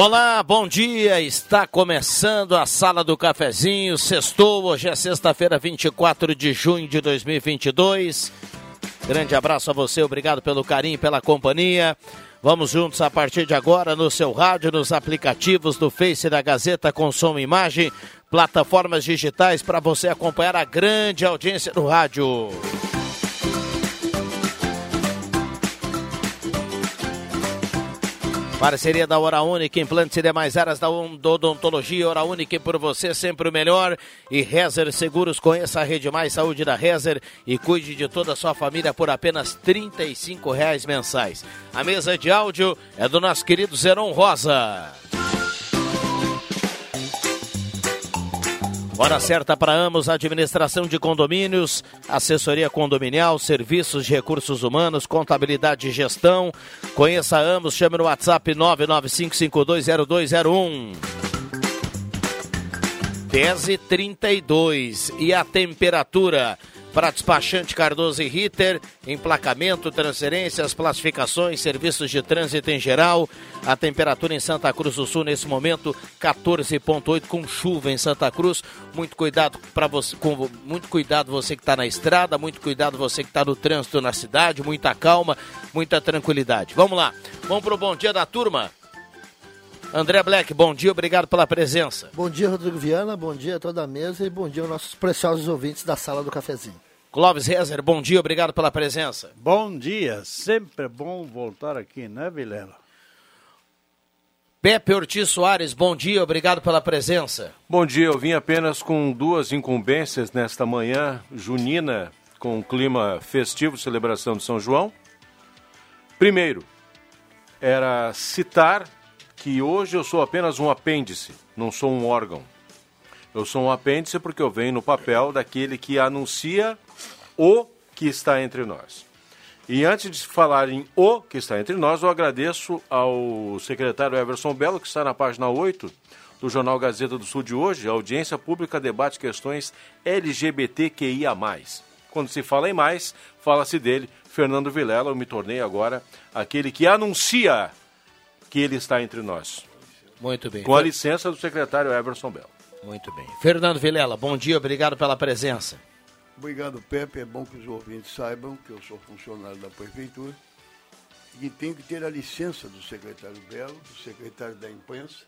Olá, bom dia. Está começando a Sala do Cafezinho. Sextou, hoje é sexta-feira, 24 de junho de 2022. Grande abraço a você, obrigado pelo carinho pela companhia. Vamos juntos a partir de agora no seu rádio, nos aplicativos do Face da Gazeta com som e imagem, plataformas digitais para você acompanhar a grande audiência do rádio. Parceria da Hora Única, implantes e demais áreas da odontologia. Hora Única por você, sempre o melhor. E Rezer Seguros, conheça a Rede Mais Saúde da Rezer e cuide de toda a sua família por apenas R$ reais mensais. A mesa de áudio é do nosso querido Zeron Rosa. Hora certa para Amos, administração de condomínios, assessoria condominial, serviços de recursos humanos, contabilidade e gestão. Conheça Amos, chame no WhatsApp 995520201. 10 e 32 e a temperatura para despachante Cardoso e Ritter, emplacamento, transferências, classificações, serviços de trânsito em geral. A temperatura em Santa Cruz do Sul nesse momento 14.8 com chuva em Santa Cruz. Muito cuidado para você, com muito cuidado você que está na estrada, muito cuidado você que está no trânsito na cidade, muita calma, muita tranquilidade. Vamos lá, vamos para o bom dia da turma. André Black, bom dia, obrigado pela presença. Bom dia, Rodrigo Viana, bom dia a toda a mesa e bom dia aos nossos preciosos ouvintes da sala do cafezinho. Clóvis Rezer, bom dia, obrigado pela presença. Bom dia, sempre é bom voltar aqui, né, Vilela? Pepe Ortiz Soares, bom dia, obrigado pela presença. Bom dia, eu vim apenas com duas incumbências nesta manhã junina, com um clima festivo, celebração de São João. Primeiro, era citar que hoje eu sou apenas um apêndice, não sou um órgão. Eu sou um apêndice porque eu venho no papel daquele que anuncia o que está entre nós. E antes de falar em o que está entre nós, eu agradeço ao secretário Everson Belo, que está na página 8 do Jornal Gazeta do Sul de hoje. A audiência pública debate questões LGBTQIA. Quando se fala em mais, fala-se dele, Fernando Vilela. Eu me tornei agora aquele que anuncia que ele está entre nós. Muito bem. Com a licença do secretário Everson Bell. Muito bem. Fernando Vilela, bom dia, obrigado pela presença. Obrigado, Pepe. É bom que os ouvintes saibam que eu sou funcionário da Prefeitura e tenho que ter a licença do secretário Belo, do secretário da imprensa.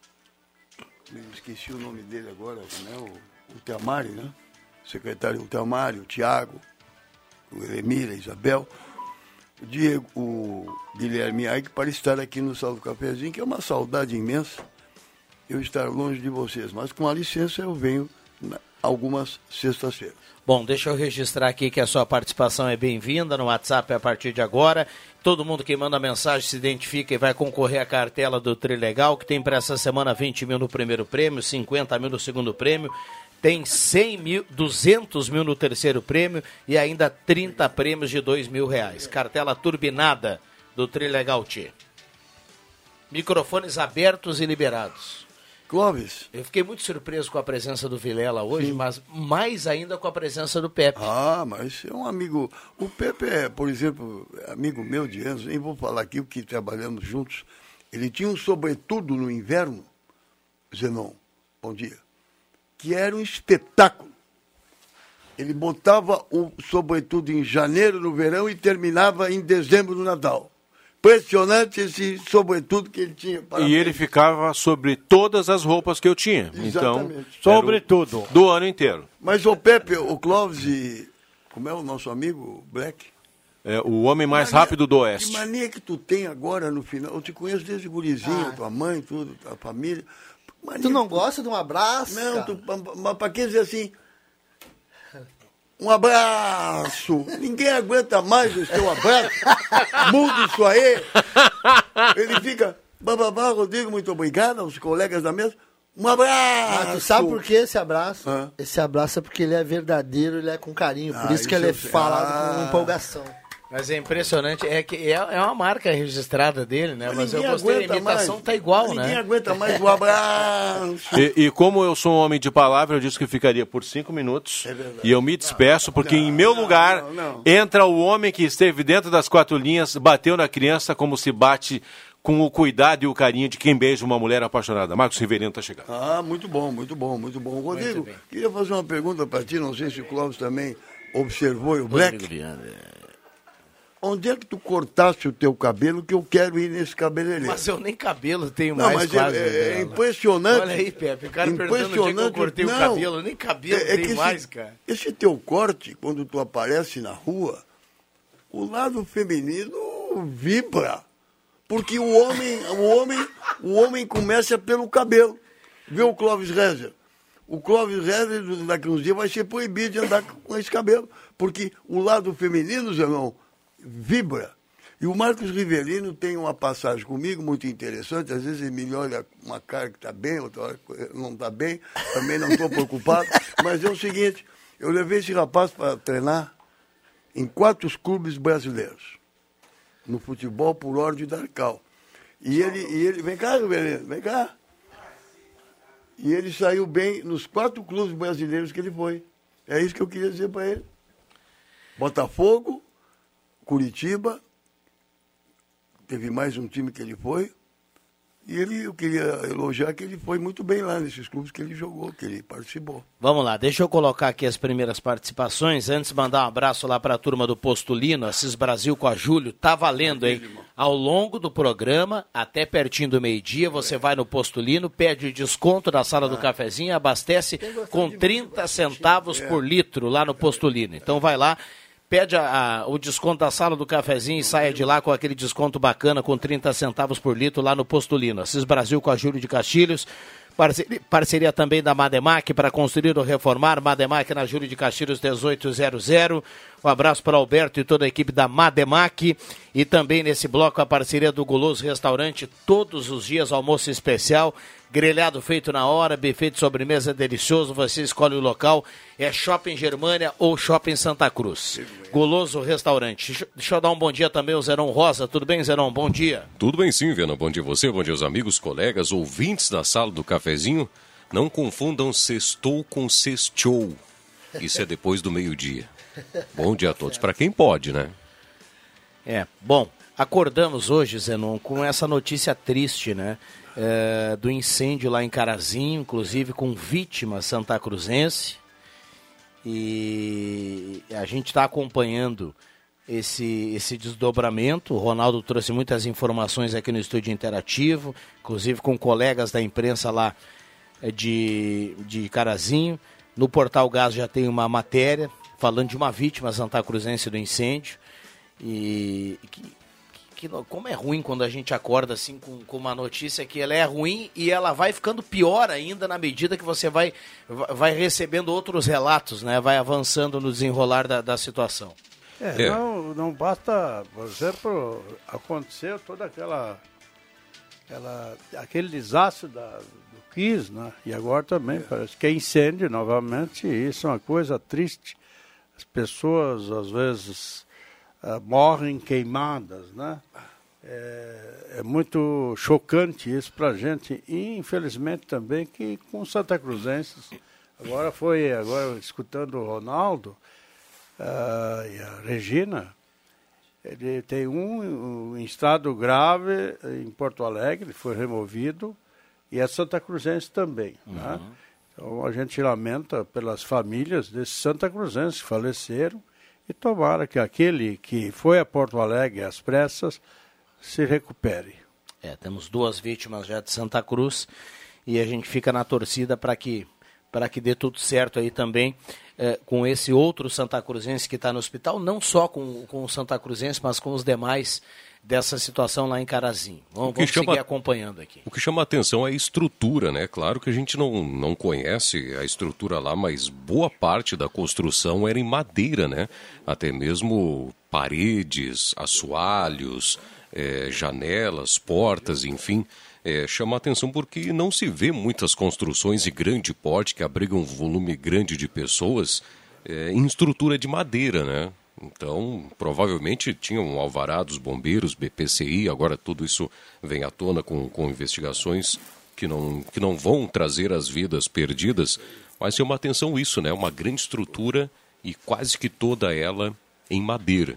Me esqueci o nome dele agora, né? o, o né? O secretário Teamari, o Tiago, o Emília, a Isabel o Diego, o Guilherme Aik para estar aqui no Salve Cafezinho, que é uma saudade imensa eu estar longe de vocês. Mas com a licença eu venho algumas sextas-feiras. Bom, deixa eu registrar aqui que a sua participação é bem-vinda no WhatsApp a partir de agora. Todo mundo que manda mensagem se identifica e vai concorrer à cartela do Trilegal, que tem para essa semana 20 mil no primeiro prêmio, 50 mil no segundo prêmio tem 100 mil, 200 mil no terceiro prêmio e ainda 30 prêmios de 2 mil reais. Cartela turbinada do Trilegal T. Microfones abertos e liberados. Clóvis. Eu fiquei muito surpreso com a presença do Vilela hoje, Sim. mas mais ainda com a presença do Pepe. Ah, mas é um amigo. O Pepe é, por exemplo, amigo meu de anos, nem vou falar aqui o que trabalhamos juntos. Ele tinha um sobretudo no inverno, Zenon. Bom dia que era um espetáculo. Ele botava o sobretudo em janeiro no verão e terminava em dezembro no Natal. Impressionante esse sobretudo que ele tinha. Parabéns. E ele ficava sobre todas as roupas que eu tinha. Então, Exatamente. Então, sobretudo. Do ano inteiro. Mas o Pepe, o Clóvis e. Como é o nosso amigo Black? É, o homem mais mania, rápido do Oeste. Que mania que tu tem agora no final? Eu te conheço desde gurizinho, ah. tua mãe, tudo, a família. Mania tu não que... gosta de um abraço? Não, tu, mas para que dizer assim? Um abraço. Ninguém aguenta mais o seu abraço. Muda isso aí. Ele fica, bababá, Rodrigo, muito obrigado aos colegas da mesa. Um abraço. Mas tu sabe por que esse abraço? Hã? Esse abraço é porque ele é verdadeiro, ele é com carinho. Por ah, isso que ele é falado ah. com empolgação. Mas é impressionante, é que é, é uma marca registrada dele, né? Mas, Mas eu gostei, a imitação mais. tá igual, Mas né? Ninguém aguenta mais o abraço. E, e, como eu sou um homem de palavra, eu disse que ficaria por cinco minutos. É e eu me despeço, porque não, em meu não, lugar não, entra o homem que esteve dentro das quatro linhas, bateu na criança como se bate com o cuidado e o carinho de quem beija uma mulher apaixonada. Marcos Riverino está chegando. Ah, muito bom, muito bom, muito bom. Rodrigo, queria fazer uma pergunta para ti, não sei se o Clóvis também observou e o Black. Onde é que tu cortaste o teu cabelo que eu quero ir nesse cabeleireiro? Mas eu nem cabelo tenho não, mais mas é, quase. É, é impressionante. Olha aí, Pepe, o cara onde é que eu cortei não, o cabelo, nem cabelo é, é tenho mais, cara. Esse teu corte, quando tu aparece na rua, o lado feminino vibra. Porque o homem, o homem, o homem começa pelo cabelo. Vê o Clóvis Rezer. O Clóvis Rezer, daqui uns dias, vai ser proibido de andar com esse cabelo. Porque o lado feminino, Zenão, vibra. E o Marcos Rivelino tem uma passagem comigo muito interessante. Às vezes ele me olha uma cara que está bem, outra hora não está bem. Também não estou preocupado. Mas é o seguinte: eu levei esse rapaz para treinar em quatro clubes brasileiros. No futebol por ordem da Arcal. E ele, e ele. Vem cá, Rivelino, vem cá. E ele saiu bem nos quatro clubes brasileiros que ele foi. É isso que eu queria dizer para ele. Botafogo, Curitiba, teve mais um time que ele foi. E ele, eu queria elogiar que ele foi muito bem lá nesses clubes que ele jogou, que ele participou. Vamos lá, deixa eu colocar aqui as primeiras participações. Antes, mandar um abraço lá para a turma do Postulino, Assis Brasil com a Júlio. Tá valendo, hein? Ao longo do programa, até pertinho do meio-dia, você vai no Postulino, pede desconto da sala do ah. cafezinho, abastece com 30 centavos por litro lá no Postulino. Então vai lá pede a, a, o desconto da sala do cafezinho e saia de lá com aquele desconto bacana com 30 centavos por litro lá no Postulino. Assis Brasil com a Júlio de Castilhos. Parceria, também da Mademac para construir ou reformar. Mademac na Júlio de Castilhos 1800. Um abraço para Alberto e toda a equipe da Mademac. E também nesse bloco a parceria do Guloso Restaurante. Todos os dias almoço especial grelhado feito na hora, buffet de sobremesa delicioso, você escolhe o local, é Shopping Germânia ou Shopping Santa Cruz. Goloso Restaurante. Deixa eu dar um bom dia também ao Zeron Rosa, tudo bem Zeron? Bom dia. Tudo bem sim, Viana, bom dia a você, bom dia aos amigos, colegas, ouvintes da sala do cafezinho. Não confundam sextou com sextou, isso é depois do meio-dia. Bom dia a todos, para quem pode, né? É, bom, acordamos hoje, Zenon, com essa notícia triste, né? É, do incêndio lá em Carazinho, inclusive com vítima santa cruzense. E a gente está acompanhando esse, esse desdobramento. O Ronaldo trouxe muitas informações aqui no estúdio interativo, inclusive com colegas da imprensa lá é, de, de Carazinho. No Portal Gás já tem uma matéria falando de uma vítima santa cruzense do incêndio. E que, que, como é ruim quando a gente acorda assim com, com, uma notícia que ela é ruim e ela vai ficando pior ainda na medida que você vai, vai recebendo outros relatos, né? Vai avançando no desenrolar da, da situação. É, é. Não, não basta, por exemplo, acontecer toda aquela, aquela aquele desastre da, do Kiss, né? E agora também parece que é incêndio novamente, e isso é uma coisa triste. As pessoas às vezes uh, morrem queimadas, né? É, é, muito chocante isso para a gente e infelizmente também que com Santa Cruzenses agora foi agora escutando o Ronaldo uh, e a Regina ele tem um, um, em estado grave em Porto Alegre foi removido e a Santa Cruzense também né? uhum. né? então a gente lamenta pelas famílias desses Santa Cruzenses que faleceram e tomara que aquele que foi a Porto Alegre às pressas se recupere. É, temos duas vítimas já de Santa Cruz e a gente fica na torcida para que para que dê tudo certo aí também é, com esse outro Santa Cruzense que está no hospital, não só com, com o Santa Cruzense, mas com os demais dessa situação lá em Carazinho. Vamos, vamos chama, seguir acompanhando aqui. O que chama a atenção é a estrutura, né? Claro que a gente não, não conhece a estrutura lá, mas boa parte da construção era em madeira, né? Até mesmo paredes, assoalhos, é, janelas, portas, enfim. É, chama a atenção porque não se vê muitas construções de grande porte que abrigam um volume grande de pessoas é, em estrutura de madeira, né? Então, provavelmente tinham um alvará dos bombeiros, BPCI, agora tudo isso vem à tona com, com investigações que não, que não vão trazer as vidas perdidas, mas chama atenção isso, né? Uma grande estrutura e quase que toda ela em madeira.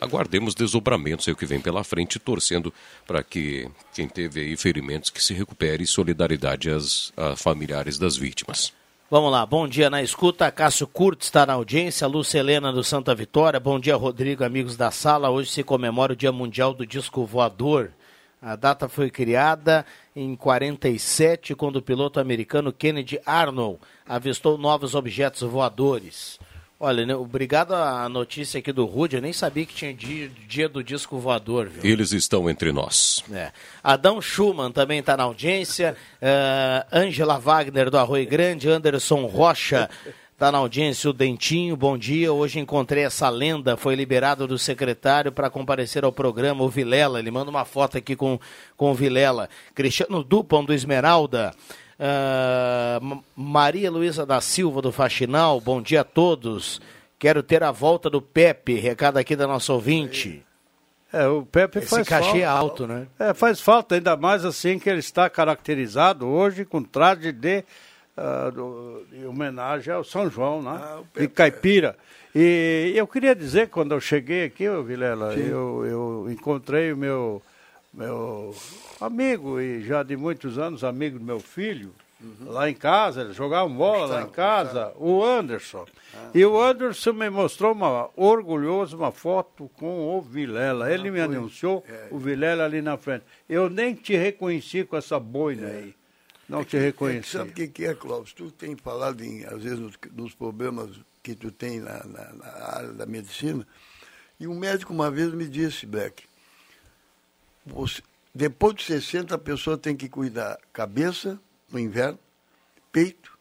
Aguardemos desdobramentos aí o que vem pela frente, torcendo para que quem teve aí ferimentos que se recupere e solidariedade às familiares das vítimas. Vamos lá, bom dia na escuta. Cássio Curto está na audiência, Lúcia Helena do Santa Vitória. Bom dia, Rodrigo, amigos da sala. Hoje se comemora o Dia Mundial do Disco Voador. A data foi criada em 47, quando o piloto americano Kennedy Arnold avistou novos objetos voadores. Olha, né, obrigado à notícia aqui do Rude, eu nem sabia que tinha dia, dia do disco voador. Viu? Eles estão entre nós. É. Adão Schumann também está na audiência, uh, Wagner do Arroio Grande, Anderson Rocha está na audiência, o Dentinho, bom dia. Hoje encontrei essa lenda, foi liberado do secretário para comparecer ao programa, o Vilela. Ele manda uma foto aqui com, com o Vilela. Cristiano Dupont do Esmeralda. Uh, Maria Luísa da Silva do Faxinal, bom dia a todos. Quero ter a volta do Pepe, recado aqui da nossa ouvinte. É, o Pepe Esse faz cachê falta. é alto, né? É, faz falta, ainda mais assim que ele está caracterizado hoje com traje de, uh, do, de homenagem ao São João, né? Ah, de caipira. E eu queria dizer, quando eu cheguei aqui, ô Vilela, eu, eu encontrei o meu meu amigo e já de muitos anos amigo do meu filho, uhum. lá em casa, eles jogavam bola lá em casa, o Anderson. Ah, e o Anderson me mostrou uma orgulhoso uma foto com o Vilela. Ele ah, me foi. anunciou é. o Vilela ali na frente. Eu nem te reconheci com essa boina é. aí. Não é te que, reconheci. É, sabe o que, que é, Clóvis? Tu tem falado, em, às vezes, nos, nos problemas que tu tem na, na, na área da medicina. E um médico uma vez me disse, Beck, depois de 60, a pessoa tem que cuidar cabeça no inverno, peito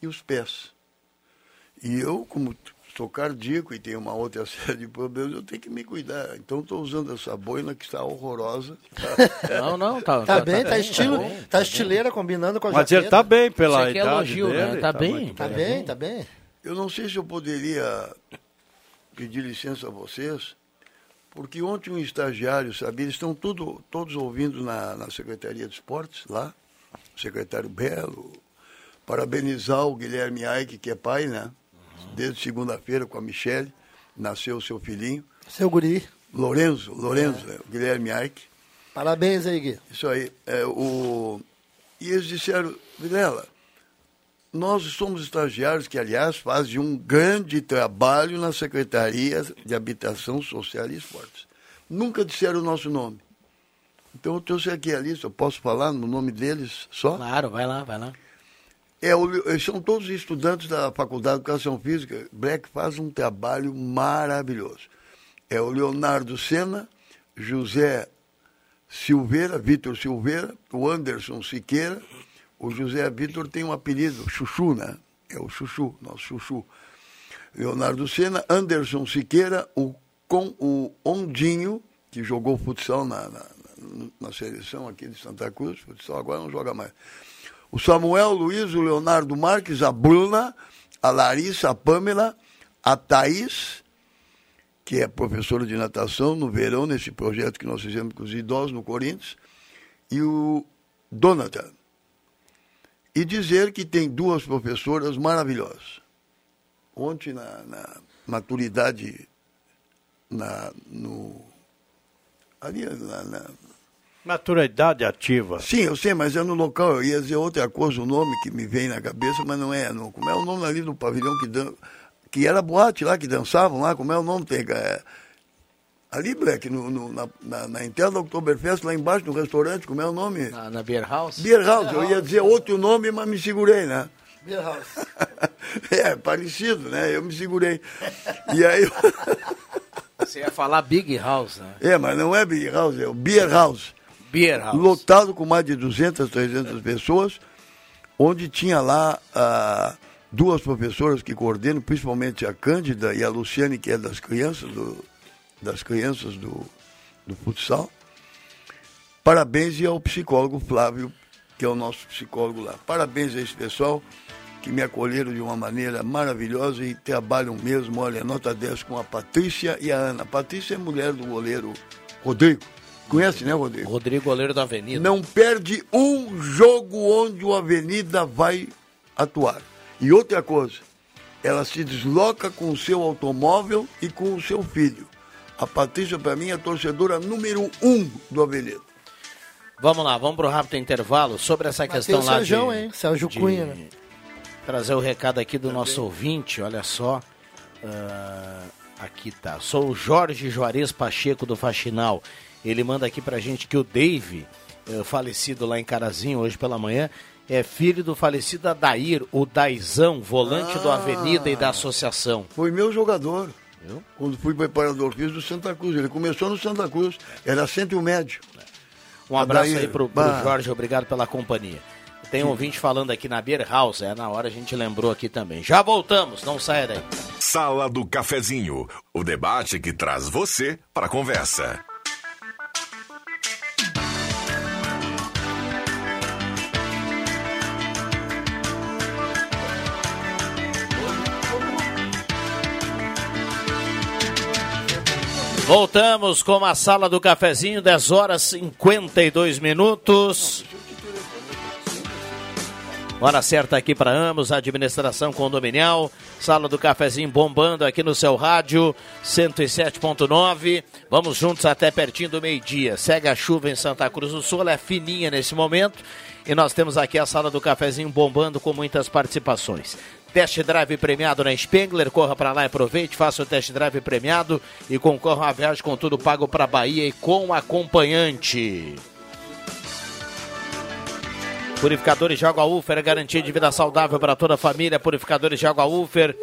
e os pés. E eu, como sou cardíaco e tenho uma outra série de problemas, eu tenho que me cuidar. Então estou usando essa boina que está horrorosa. Não, não, tá, tá, tá bem, tá, tá estilo, tá, bem, tá estileira combinando com a Mas jaqueta. ele tá bem pela Isso aqui é idade elogio, né? dele. Tá, tá bem, tá bem, tá bem. Eu não sei se eu poderia pedir licença a vocês porque ontem um estagiário, sabe, eles estão tudo, todos ouvindo na, na Secretaria de Esportes, lá, o secretário Belo, parabenizar o Guilherme Aike, que é pai, né? Desde segunda-feira com a Michelle, nasceu o seu filhinho. Seu guri. Lorenzo, Lorenzo, é. Guilherme Aike. Parabéns aí, Gui. Isso aí. É, o... E eles disseram, Vilela, nós somos estagiários que, aliás, fazem um grande trabalho na Secretaria de Habitação Social e Esportes. Nunca disseram o nosso nome. Então eu trouxe aqui a lista, eu posso falar no nome deles só? Claro, vai lá, vai lá. É, eles são todos estudantes da Faculdade de Educação Física. Black faz um trabalho maravilhoso. É o Leonardo Sena, José Silveira, Vitor Silveira, o Anderson Siqueira, o José Vitor tem um apelido, Chuchu, né? É o Chuchu, nosso Chuchu. Leonardo Sena, Anderson Siqueira, o, com, o Ondinho, que jogou futsal na, na, na, seleção aqui de Santa Cruz, futsal agora não joga mais. O Samuel Luiz, o Leonardo Marques, a Bruna, a Larissa, a Pamela, a Thaís, que é professora de natação no verão, nesse projeto que nós fizemos com os idosos no Corinthians, e o Donatan e dizer que tem duas professoras maravilhosas. Ontem, na, na maturidade, na, no, ali na, na, Maturidade ativa. Sim, eu sei, mas é no local. Eu ia dizer outra coisa, o nome que me vem na cabeça, mas não é. Não. Como é o nome ali do pavilhão que dan... que era boate lá, que dançavam lá, como é o nome? Tem, é... Ali, Black, no, no, na, na, na entrada do Oktoberfest, lá embaixo, no restaurante, como é o nome? Na, na Beer House? Beer House. Eu ia dizer outro nome, mas me segurei, né? Beer House. é, parecido, né? Eu me segurei. E aí... Você ia falar Big House, né? É, mas não é Big House, é o Beer House. Beer House. Lotado com mais de 200, 300 pessoas, onde tinha lá... Ah, duas professoras que coordenam, principalmente a Cândida e a Luciane, que é das crianças do, das crianças do, do futsal. Parabéns e ao psicólogo Flávio, que é o nosso psicólogo lá. Parabéns a esse pessoal que me acolheram de uma maneira maravilhosa e trabalham mesmo, olha, nota 10 com a Patrícia e a Ana. Patrícia é mulher do goleiro Rodrigo. Conhece, né, Rodrigo? Rodrigo, goleiro da Avenida. Não perde um jogo onde o Avenida vai atuar. E outra coisa, ela se desloca com o seu automóvel e com o seu filho. A Patrícia, para mim, é a torcedora número um do Avenida. Vamos lá, vamos para o rápido intervalo sobre essa questão lá Sérgio, de, hein? Sérgio de Cunha, né? trazer o recado aqui do nosso ouvinte, olha só. Ah, aqui tá. Sou o Jorge Juarez Pacheco do Faxinal. Ele manda aqui pra gente que o Dave, eh, falecido lá em Carazinho hoje pela manhã, é filho do falecido Adair, o Daizão, volante do Avenida e da Associação. Foi meu jogador. Quando fui preparador físico do Santa Cruz. Ele começou no Santa Cruz, era sempre o médio. Um abraço aí pro, pro bah. Jorge, obrigado pela companhia. Tem um ouvinte falando aqui na Beer House, é na hora a gente lembrou aqui também. Já voltamos, não saia daí. Sala do Cafezinho, o debate que traz você para a conversa. Voltamos com a sala do cafezinho, 10 horas 52 minutos. Hora certa aqui para ambos, administração condominial, sala do cafezinho bombando aqui no seu rádio 107.9. Vamos juntos até pertinho do meio-dia. Segue a chuva em Santa Cruz do Sul, ela é fininha nesse momento. E nós temos aqui a sala do cafezinho bombando com muitas participações. Test drive premiado na Spengler, corra para lá e aproveite, faça o test drive premiado e concorra a viagem com tudo pago para Bahia e com acompanhante. Purificadores de água Ufer, é garantia de vida saudável para toda a família. Purificadores de água Ufer.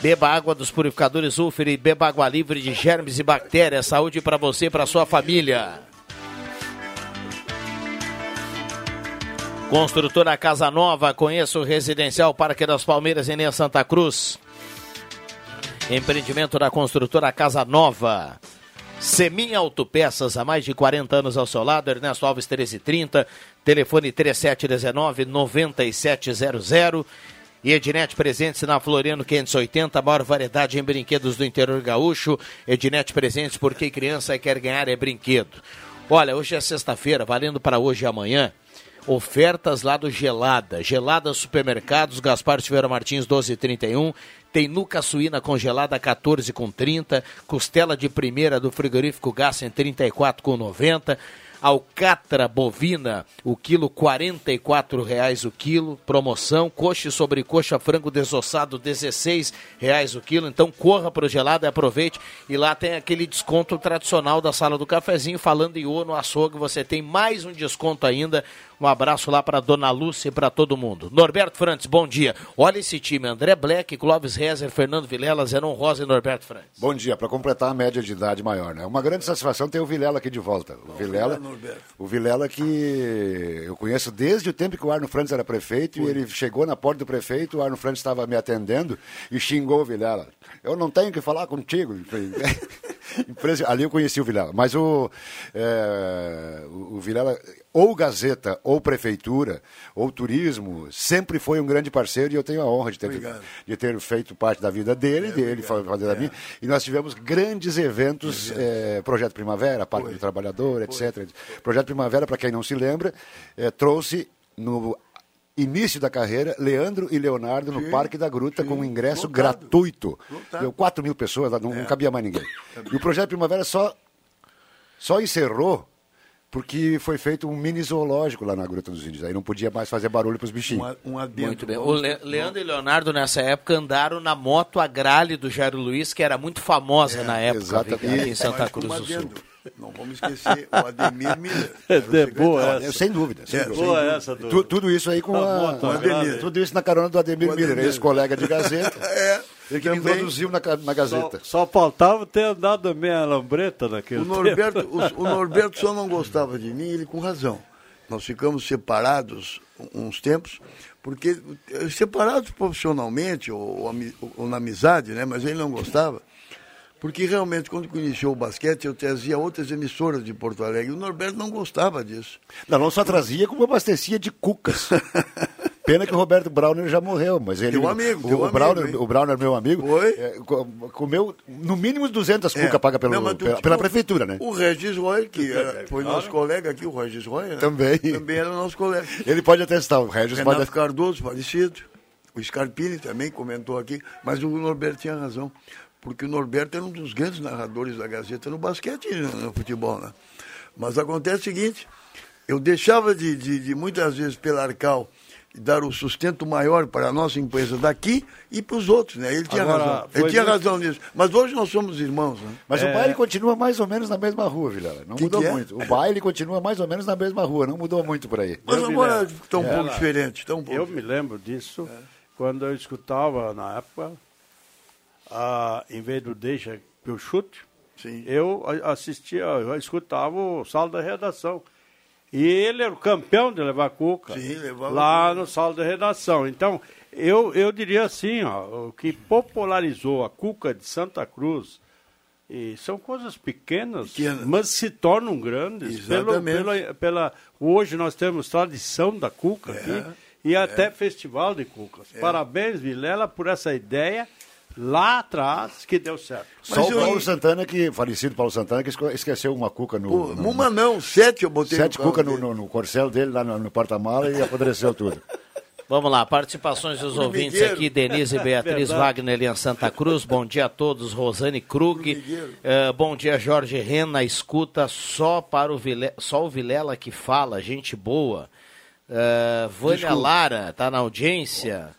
Beba água dos purificadores Ufer e beba água livre de germes e bactérias. Saúde para você e para sua família. Construtora Casa Nova, conheça o Residencial Parque das Palmeiras em Linha Santa Cruz. Empreendimento da construtora Casa Nova. Semin Autopeças, há mais de 40 anos ao seu lado, Ernesto Alves 1330, telefone 3719-9700. E Ednet Presentes na Floriano 580, a maior variedade em brinquedos do interior gaúcho. Ednet Presentes, porque criança quer ganhar é brinquedo. Olha, hoje é sexta-feira, valendo para hoje e amanhã. Ofertas lá do Gelada. Gelada Supermercados, Gaspar Silveira Martins 1231. Tem nuca suína congelada 14,30. Costela de primeira do frigorífico Gassen 34,90. Alcatra bovina, o quilo 44 reais o quilo, promoção, coxa e sobrecoxa frango desossado 16 reais o quilo, então corra para o gelado e aproveite, e lá tem aquele desconto tradicional da sala do cafezinho, falando em O no açougue, você tem mais um desconto ainda, um abraço lá para Dona Lúcia e para todo mundo. Norberto Frantes, bom dia. Olha esse time, André Black, Clóvis Rezer, Fernando Vilela, Zenon Rosa e Norberto Frantes. Bom dia, para completar a média de idade maior, né? Uma grande satisfação ter o Vilela aqui de volta. O Vilela, o Vilela que eu conheço desde o tempo que o Arno Frantes era prefeito e ele chegou na porta do prefeito, o Arno Frantes estava me atendendo e xingou o Vilela. Eu não tenho que falar contigo. Ali eu conheci o Vilela, mas o, é, o o Vilela, ou Gazeta, ou Prefeitura, ou Turismo, sempre foi um grande parceiro e eu tenho a honra de ter, Obrigado. de ter feito parte da vida dele, dele fazer da minha. E nós tivemos grandes eventos, eh, Projeto Primavera, Parque do Trabalhador, etc. Projeto Primavera, para quem não se lembra, eh, trouxe no início da carreira Leandro e Leonardo no Parque da Gruta com um ingresso Lotado. gratuito. Lotado. Deu 4 mil pessoas, não, não cabia mais ninguém. E o Projeto Primavera só, só encerrou porque foi feito um mini zoológico lá na Gruta dos Índios. Aí não podia mais fazer barulho para os bichinhos. Um, um adendo. Muito bem. O Le Leandro e Leonardo, nessa época, andaram na moto Agrale do Jairo Luiz, que era muito famosa É, na época, exatamente. aqui em Santa Cruz um do Sul. Não vamos esquecer o Ademir Miller. É, é boa essa. Sem dúvida. Sem É, dúvida. Boa essa, do... Tu- tudo isso aí com Da a, moto a- Agrale. tudo isso na carona do Ademir O Miller, Ademir. ex-colega de Gazeta. É, Ele que me também. introduziu na, na Só, Gazeta. só faltava ter andado meia lambreta naquele O Norberto, o, o Norberto só não gostava de mim, ele com razão. Nós ficamos separados uns tempos, porque eh, separados profissionalmente ou, ou ou na amizade, né? Mas ele não gostava. Porque realmente, quando iniciou o basquete, eu trazia outras emissoras de Porto Alegre. O Norberto não gostava disso. Não, não só trazia, como abastecia de cucas. Pena que o Roberto Browner já morreu, mas ele. Teu amigo, o, teu o amigo, Browner, hein? o Browner, meu amigo, Foi? é, co- comeu no mínimo 200 É. cucas paga pelo, Não, tu- pela, pela prefeitura, né? O Regis Roy, que era- foi nosso colega aqui, o Regis Roy, né? Também. Também era nosso colega. Ele pode atestar, o Regis Renato pode Cardoso, falecido. O Scarpini também comentou aqui, mas o Norberto tinha razão. Porque o Norberto era um dos grandes narradores da Gazeta no basquete e no, futebol. Né? Mas acontece o seguinte, eu deixava de, de, de muitas vezes pela Arcal dar o sustento maior para a nossa empresa daqui e para os outros, né? Ele tinha Agora, razão. Ele tinha muito- razão nisso. Mas hoje nós somos irmãos, né? Mas o baile continua mais ou menos na mesma rua, Vilela. Não Que mudou que é? muito. O baile continua mais ou menos na mesma rua, não mudou muito por aí. Mas Eu agora está um pouco diferente. Um pouco Eu me lembro disso quando eu escutava na época, ah, em vez do deixa que eu chute, Sim. eu assistia, eu escutava o salo da redação. E ele era o campeão de levar cuca Sim, levava lá no salo da redação. Então, eu, eu diria assim, ó, o que popularizou a cuca de Santa Cruz, e são coisas pequenas, Pequenas. mas se tornam grandes. Pelo, Exatamente. pela, pela, hoje nós temos tradição da cuca aqui e até festival de cucas. Parabéns, Vilela, por essa ideia lá atrás que deu certo. Só Mas o eu- Paulo Santana, que, falecido Paulo Santana, que esqueceu uma cuca no. Pô, no- uma não, sete eu botei sete no cucas no, no, no corcel dele, lá no, no porta-mala, e apodreceu tudo. Vamos lá, participações dos ouvintes aqui, Denise e Beatriz. Wagner em Santa Cruz, bom dia a todos, Rosane Krug. Eh, bom dia Jorge Rena, escuta só para o Vile... só o Vilela que fala, gente boa, Eh, Vânia Desculpa. Lara, está na audiência,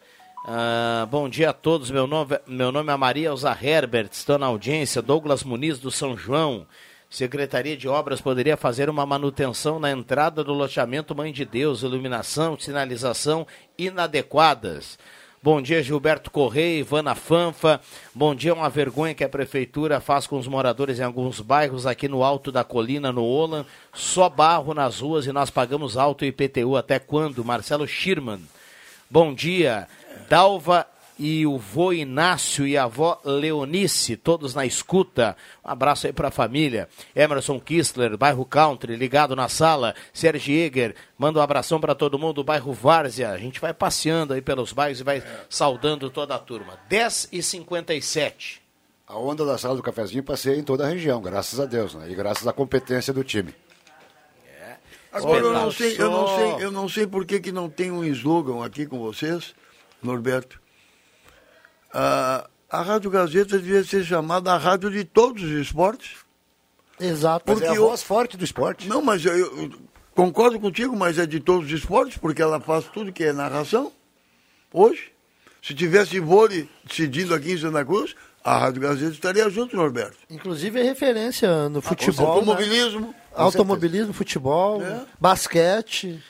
Ah, bom dia a todos, meu nome, meu nome é Maria Elza Herbert, estou na audiência, Douglas Muniz do São João, Secretaria de Obras poderia fazer uma manutenção na entrada do loteamento Mãe de Deus, iluminação, sinalização inadequadas. Bom dia, Gilberto Correia, Ivana Fanfa. Bom dia, uma vergonha que a prefeitura faz com os moradores em alguns bairros aqui no alto da colina, no Olan. Só barro nas ruas e nós pagamos alto IPTU. Até quando? Marcelo Schirman. Bom dia, Dalva e o vô Inácio e a avó Leonice, todos na escuta. Um abraço aí pra família. Emerson Kistler, bairro Country, ligado na sala. Sérgio Eger, manda um abração para todo mundo, bairro Várzea. A gente vai passeando aí pelos bairros e vai saudando toda a turma. 10 e 57 A onda da sala do cafezinho passei em toda a região, graças a Deus, né? E graças à competência do time. Agora eu não sei, eu não sei, eu não sei por que, que não tem um slogan aqui com vocês, Norberto. Ah, a Rádio Gazeta devia ser chamada a rádio de todos os esportes. Exato. Mas é a Porque eu- voz forte do esporte. Não, mas eu, eu concordo contigo, mas é de todos os esportes, porque ela faz tudo que é narração. Hoje, se tivesse vôlei decidindo aqui em Santa Cruz, a Rádio Gazeta estaria junto, Norberto. Inclusive é referência no futebol. né? Automobilismo. Automobilismo, futebol, É. basquete.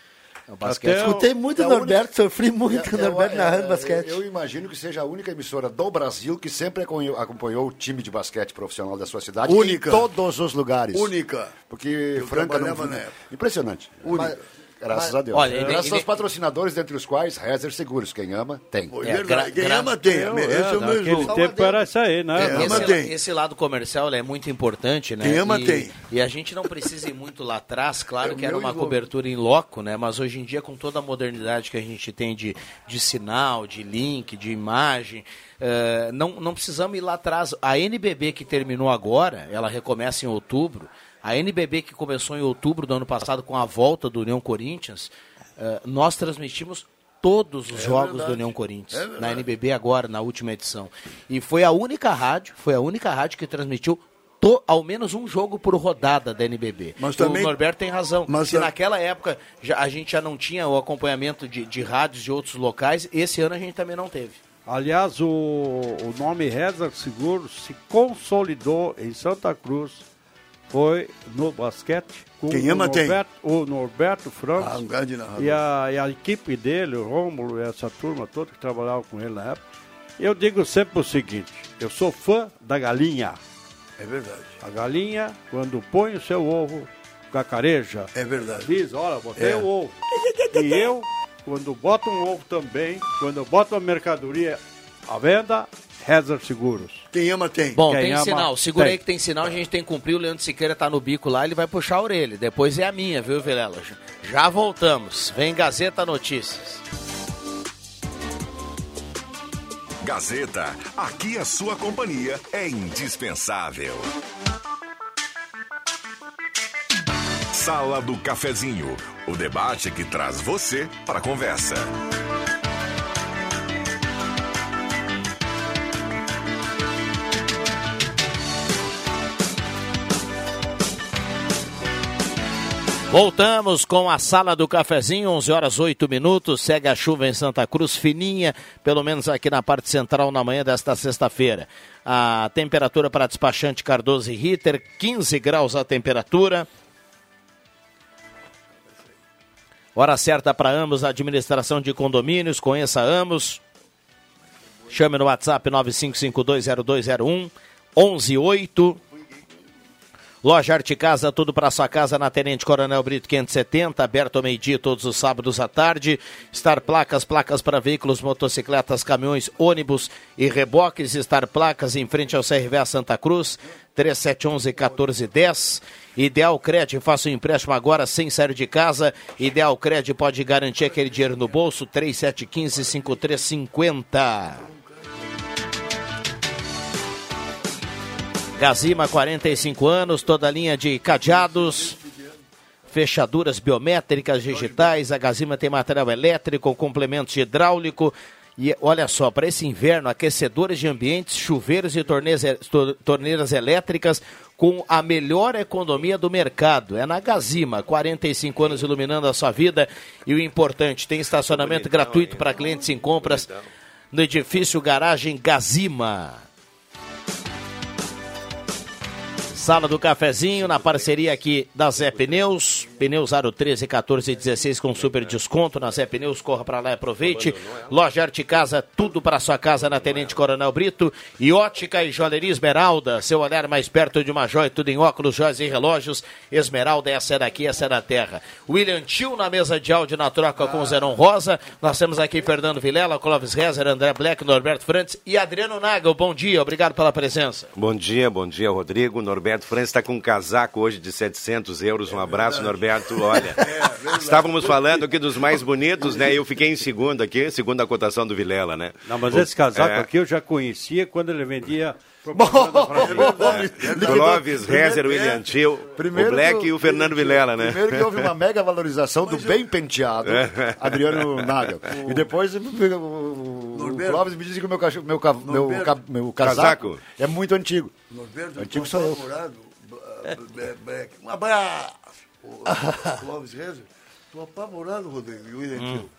O basquete. Até Escutei muito é o a Norberto, sofri muito com o É, Norberto é, narrando é, basquete. Eu, eu imagino que seja a única emissora do Brasil que sempre acompanhou, o time de basquete profissional da sua cidade. Única. Em todos os lugares. Única. Porque Eu Franca não. Impressionante. Única. Graças mas- a Deus. Olha, Graças e- aos patrocinadores, dentre os quais Rezer Seguros. Quem ama, tem. É, verdade. gra- Quem gra- ama tem. Eu, Esse é o slogan. tempo era isso aí, né? É, ama esse, tem. esse lado comercial é muito importante, né? Quem ama e, tem. E a gente não precisa ir muito lá atrás, claro É que era uma cobertura em loco, né? Mas hoje em dia, com toda a modernidade que a gente tem de, de sinal, de link, de imagem, eh, não, não precisamos ir lá atrás. A NBB que terminou agora, ela recomeça em outubro. A NBB que começou em outubro do ano passado com a volta do União Corinthians, eh, nós transmitimos todos os jogos verdade. do União Corinthians É na NBB agora, na última edição. E foi a única rádio, foi a única rádio que transmitiu to, ao menos um jogo por rodada da NBB. Mas também, o Norberto tem razão. Mas Se naquela época já, a gente já não tinha o acompanhamento de, de rádios de outros locais, esse ano a gente também não teve. Aliás, o, o nome Reza Seguros se consolidou em Santa Cruz. Foi no basquete com Quem ama o. Norberto, o Norberto Franz Ah, um grande narrador. e, a, e a equipe dele, o Rômulo e essa turma toda que trabalhava com ele na época. Eu digo sempre o seguinte: eu sou fã da galinha. É verdade. A galinha, quando põe o seu ovo, cacareja. É verdade. Diz, olha, botei É. o ovo. E eu, quando boto um ovo também, quando boto a mercadoria à venda, Reza Seguros. Quem ama tem. Bom, Quem tem ama, sinal. Segura tem. aí que tem sinal, a gente tem que cumprir. O Leandro Siqueira tá no bico lá, ele vai puxar a orelha. Depois é a minha, viu, Vilela? Já- Já voltamos. Vem Gazeta Notícias. Gazeta, aqui a sua companhia é indispensável. Sala do Cafezinho, o debate que traz você para a conversa. Voltamos com a sala do cafezinho, 11 horas 8 minutos. Segue a chuva em Santa Cruz, fininha, pelo menos aqui na parte central na manhã desta sexta-feira. A temperatura para despachante Cardoso e Ritter, 15 graus a temperatura. Hora certa para ambos, administração de condomínios, conheça ambos. Chame no WhatsApp 95520201 118. Loja Arte Casa, tudo para sua casa na Tenente Coronel Brito 570, aberto ao meio-dia todos os sábados à tarde. Star Placas, placas para veículos, motocicletas, caminhões, ônibus e reboques. Star Placas em frente ao CRVA Santa Cruz, 3711-1410. Ideal Cred, faça o um empréstimo agora sem sair de casa. Ideal Cred pode garantir aquele dinheiro no bolso, 3715-5350. Gazima, 45 anos, toda linha de cadeados, fechaduras biométricas digitais. A Gazima tem material elétrico, complementos hidráulico. E olha só, para esse inverno, aquecedores de ambientes, chuveiros e torneiras elétricas com a melhor economia do mercado. É na Gazima, 45 anos iluminando a sua vida. E o importante, tem estacionamento gratuito para clientes em compras no edifício Garagem Gazima. Sala do Cafezinho, na parceria aqui da Zé Pneus. Pneus Aro 13, 14 e 16 com super desconto na Zé Pneus. Corra para lá e aproveite. Loja Arte Casa, tudo para sua casa na Tenente Coronel Brito. E Ótica e Joalheria Esmeralda. Seu olhar mais perto de uma joia, tudo em óculos, joias e relógios. Esmeralda, essa é daqui, essa é da terra. William Tio na mesa de áudio na troca com o Zenon Rosa. Nós temos aqui Fernando Vilela, Clóvis Rezer, André Black, Norberto Frantes e Adriano Nagel. Bom dia, obrigado pela presença. Bom dia, bom dia, Rodrigo. Norberto França está com um casaco hoje de 700 euros. Um abraço, Norberto. Olha, estávamos falando aqui dos mais bonitos, né? Eu fiquei em segundo aqui, segundo a cotação do Vilela, né? Não, mas O- esse casaco é, aqui eu já conhecia quando ele vendia. Clóvis, Rezer, William Tio, o Black e o Fernando Vilela, né? Primeiro que houve uma mega valorização do bem penteado, Adriano Nagel. E depois o. Clóvis me disse que o meu, cachorro- meu, meu, Norberto. ca- meu casaco, Casaco. é muito antigo. Norberto, Antigo sou eu. Um abraço. Ô, Clóvis Rezer, tô apavorado, Rodrigo. E o William Tio.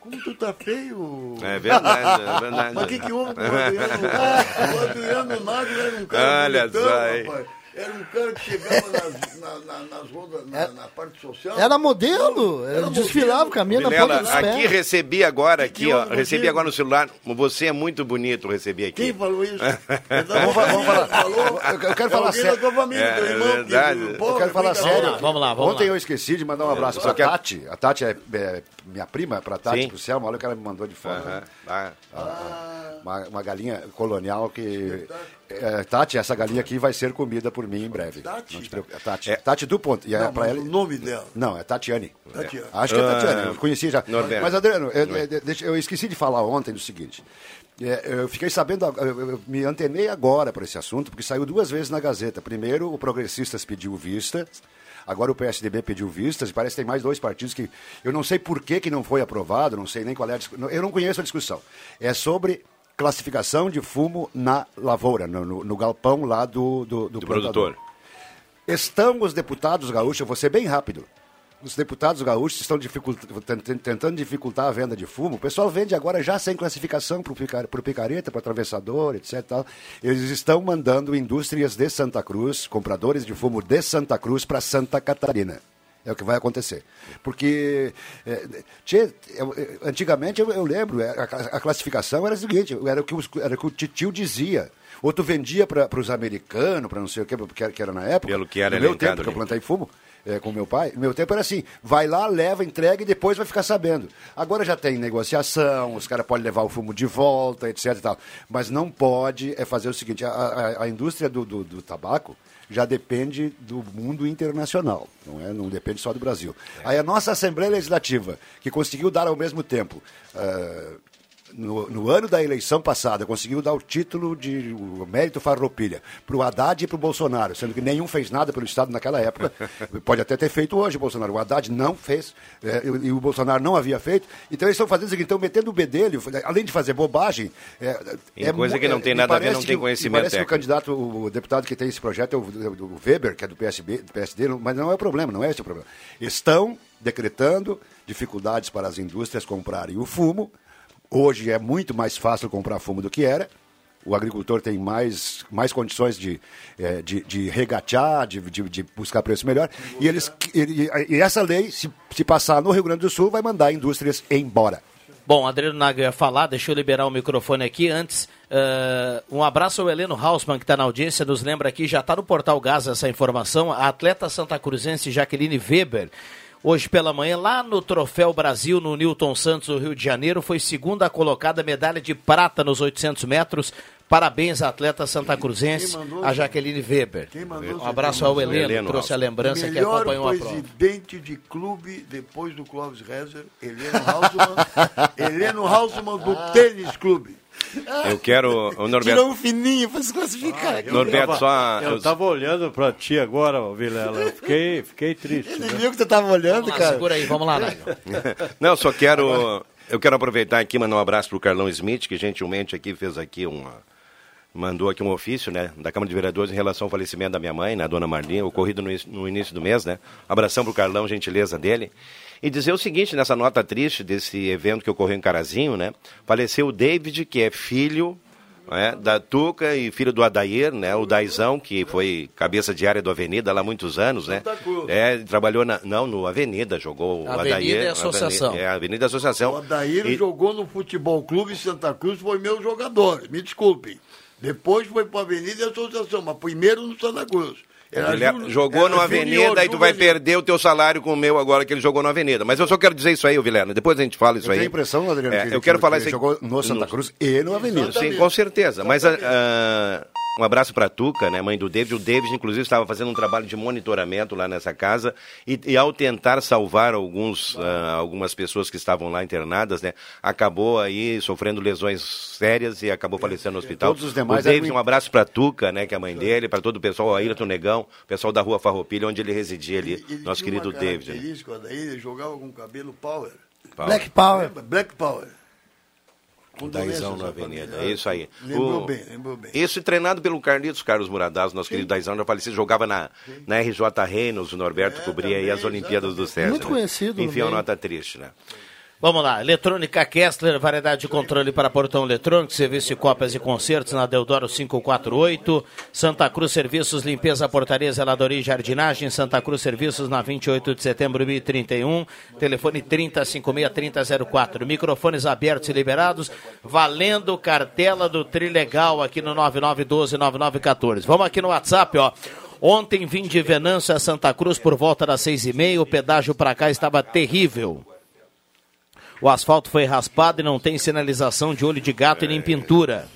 Como tu tá feio? É verdade, é verdade. Mas o que, que houve com o Adriano? o Adriano Nagel era um cara Olha só rapaz. Era um cara que chegava nas, na, na, nas rodas, na, na parte social. Era modelo, ele desfilava, caminho na ponta dos aqui pés. recebi agora, aqui, ó, recebi agora no celular, você é muito bonito, recebi aqui. Quem falou isso? Vamos falar- vamos falar- Falou? eu- quero falar sério. família, É, irmão, é verdade. que- Eu quero falar sério. Vamos lá, vamos Ontem lá. eu esqueci de mandar um abraço pra que a- Tati. A Tati é, é minha prima, pra Tati, Sim. pro Selma. Olha o que ela me mandou de fora. Aham, ah. Uma, uma galinha colonial que. É, Tati, essa galinha aqui vai ser comida por mim em breve. Tati? Não te preocupe. É Tati. Tati do ponto. E é Não, pra ela. o nome dela. Não, é Tatiane. Tatiane. Acho que é Ah, Tatiane, eu conheci já. Norberto. Mas, Adriano, eu, eu- eu esqueci de falar ontem do seguinte. É, eu fiquei sabendo, eu, eu me antenei agora por esse assunto, porque saiu duas vezes na Gazeta. Primeiro, o Progressistas pediu vista, agora o PSDB pediu vistas, e parece que tem mais dois partidos que. Eu não sei por que, que não foi aprovado, não sei nem qual é a discussão. Eu não conheço a discussão. É sobre classificação de fumo na lavoura, no, no, no galpão lá do, do, do, Do produtor. Estão os deputados gaúchos, eu vou ser bem rápido. Os deputados gaúchos estão dificult- tent- tentando dificultar a venda de fumo. O pessoal vende agora já sem classificação para o picareta, para atravessador, etc. tal. Eles estão mandando indústrias de Santa Cruz, compradores de fumo de Santa Cruz, para Santa Catarina. É o que vai acontecer. Porque, é, tchê, eu- eu- antigamente, eu, eu lembro, é, a, a classificação era a seguinte, era o que, os- era o que o titio dizia. Ou tu vendia para os americanos, para não sei o que, porque era, que era na época. Pelo que era no meu tempo, que eu plantei fumo é, com meu pai, no meu tempo era assim, vai lá, leva, entrega e depois vai ficar sabendo. Agora já tem negociação, os caras podem levar o fumo de volta, etc tal. Mas não pode é fazer o seguinte, a, a- a indústria do, do- do tabaco já depende do mundo internacional, não, é, não depende só do Brasil. Aí a nossa Assembleia Legislativa, que conseguiu dar ao mesmo tempo... ah, no, no ano da eleição passada, conseguiu dar o título de o mérito farroupilha para o Haddad e para o Bolsonaro, sendo que nenhum fez nada pelo Estado naquela época. Pode até ter feito hoje Bolsonaro. O Haddad não fez eh, e, e o Bolsonaro não havia feito. Então eles estão fazendo o seguinte, estão metendo o bedelho, além de fazer bobagem. eh, Em coisa que não eh, tem nada a ver, não tem conhecimento me Parece que o candidato, o, o deputado que tem esse projeto é o, o Weber, que é do PSB, do PSD, mas não é o problema, não é esse o problema. Estão decretando dificuldades para as indústrias comprarem o fumo. Hoje é muito mais fácil comprar fumo do que era. O agricultor tem mais, mais condições de, eh, de, de regatear, de, de, de buscar preço melhor. E, eles, e, essa lei, se, se passar no Rio Grande do Sul, vai mandar indústrias embora. Bom, Adriano Naga ia falar, deixa eu liberar o microfone aqui. Antes, eh, um abraço ao Heleno Hausmann, que está na audiência, nos lembra aqui, já está no Portal Gás essa informação. A atleta santa cruzense Jaqueline Weber, hoje pela manhã, lá no Troféu Brasil, no Newton Santos, no Rio de Janeiro, foi segunda colocada, medalha de prata nos 800 metros. Parabéns, atleta santa cruzense, mandou, a Jaqueline Weber. Um abraço ao Heleno, Heleno trouxe a lembrança que acompanhou a prova. presidente de clube depois do Clóvis Rezer, Heleno Hausmann. Heleno Hausmann do Tênis Clube. Eu quero, o Norberto, Tirou um fininho pra se classificar. Norberto só... Eu estava olhando para ti agora, Vilela. Eu fiquei, fiquei triste. Ele né? viu que tu tava olhando, lá, cara. segura aí, vamos lá. Não, só quero. Eu quero aproveitar aqui e mandar um abraço pro Carlão Smith, que gentilmente aqui fez aqui uma. Mandou aqui um ofício, né, da Câmara de Vereadores em relação ao falecimento da minha mãe, né, a dona Marlinha, ocorrido no, no início do mês, né? Abração pro Carlão, gentileza dele. E dizer o seguinte, nessa nota triste desse evento que ocorreu em Carazinho, né? Faleceu o David, que é filho né, da Tuca e filho do Adair, né? O Daizão, que foi cabeça de área do Avenida lá há muitos anos, né? Santa Cruz. É, trabalhou na, não, no Avenida, jogou o Avenida Adair. e Associação. Avenida- É, Avenida Associação. O Adair E- jogou no Futebol Clube Santa Cruz, foi meu jogador, me desculpem. Depois foi para a Avenida e Associação, mas primeiro no Santa Cruz. Era Ele ju- jogou era no junior, Avenida e tu vai perder o teu salário com o meu agora que ele jogou no Avenida. Mas eu só quero dizer isso aí, ô Vilela. Depois a gente fala isso Eu aí. a impressão, Adriano, É, que, eu quero que- falar que isso ele aí. jogou no Santa No- Cruz e no Avenida. Sim, com certeza. Mas a- um abraço para a Tuca, né, mãe do David. O David, inclusive, estava fazendo um trabalho de monitoramento lá nessa casa e, e ao tentar salvar alguns, ah, algumas pessoas que estavam lá internadas, né, acabou aí sofrendo lesões sérias e acabou falecendo no hospital. Todos os demais o David, um abraço para a Tuca, né, que é a mãe dele, para todo o pessoal, o Ayrton Negão, o pessoal da Rua Farroupilha, onde ele residia ali, Ele nosso tinha querido David. Né? o Adair, ele jogava com cabelo power. Paulo. Black Power. Black Power. Com Daizão na. Avenida, é isso aí. Lembrou O- bem, lembrou bem. Isso treinado pelo Carlitos Carlos Muradaz, nosso querido Daizão, já falecido, jogava na, na RJ Reinos, o Norberto cobria aí as também, Olimpíadas do César. Muito conhecido no Enfim, é uma nota triste, né? Vamos lá, Eletrônica Kessler, variedade de controle para portão eletrônico, serviço de cópias e concertos na Deodoro 548, Santa Cruz Serviços, limpeza, portaria, zeladoria e jardinagem, Santa Cruz Serviços na 28 de setembro 1031, telefone 3056-3004, microfones abertos e liberados, valendo cartela do Trilegal aqui no 9912-9914. Vamos aqui no WhatsApp, ó. Ontem vim de Venâncio a Santa Cruz por volta das seis e meia, o pedágio para cá estava terrível. O asfalto foi raspado e não tem sinalização de olho de gato e nem pintura.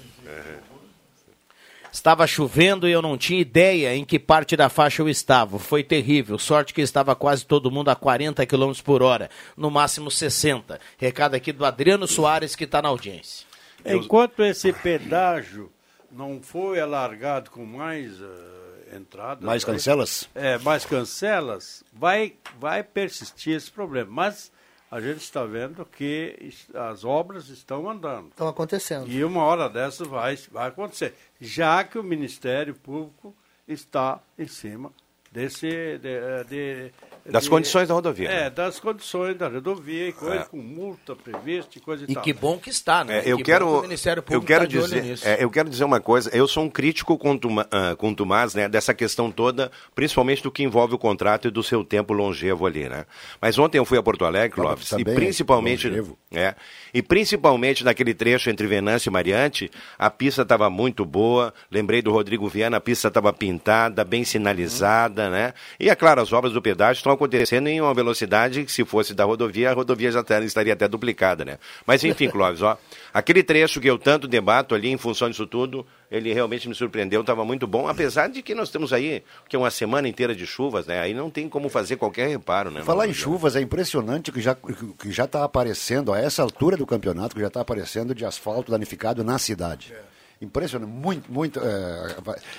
Estava chovendo e eu não tinha ideia em que parte da faixa eu estava. Foi terrível. Sorte que estava quase todo mundo a 40 km por hora, no máximo 60. Recado aqui do Adriano Soares, que está na audiência. Enquanto esse pedágio não foi alargado com mais eh, entradas... Mais vai- cancelas? É, mais cancelas, vai, vai persistir esse problema. Mas a gente está vendo que as obras estão andando. Estão acontecendo. E uma hora dessa vai, vai acontecer, já que o Ministério Público está em cima desse de, de, das de, condições da rodovia. É, né? das condições da rodovia e coisa é. com multa prevista e coisa e, e tal. que bom que está, né? É, eu que quero, o Ministério Público eu quero tá dizer, é, eu quero dizer uma coisa. Eu sou um crítico contuma, uh, contumaz, né, dessa questão toda, principalmente do que envolve o contrato e do seu tempo longevo ali, né? Mas ontem eu fui a Porto Alegre, Clóvis, e principalmente, é, e principalmente naquele trecho entre Venâncio e Mariante, a pista estava muito boa. Lembrei do Rodrigo Viana, a pista estava pintada, bem sinalizada, uhum. né? E é claro, as obras do pedágio estão acontecendo em uma velocidade que, se fosse da rodovia, a rodovia já estaria até duplicada, né? Mas enfim, Clóvis, ó, aquele trecho que eu tanto debato ali em função disso tudo, ele realmente me surpreendeu, estava muito bom, apesar de que nós temos aí que é uma semana inteira de chuvas, né? Aí não tem como fazer qualquer reparo, né? Falar em chuvas é impressionante que já que já está aparecendo a essa altura do campeonato que já está aparecendo de asfalto danificado na cidade. É impressionante, muito, muito. É,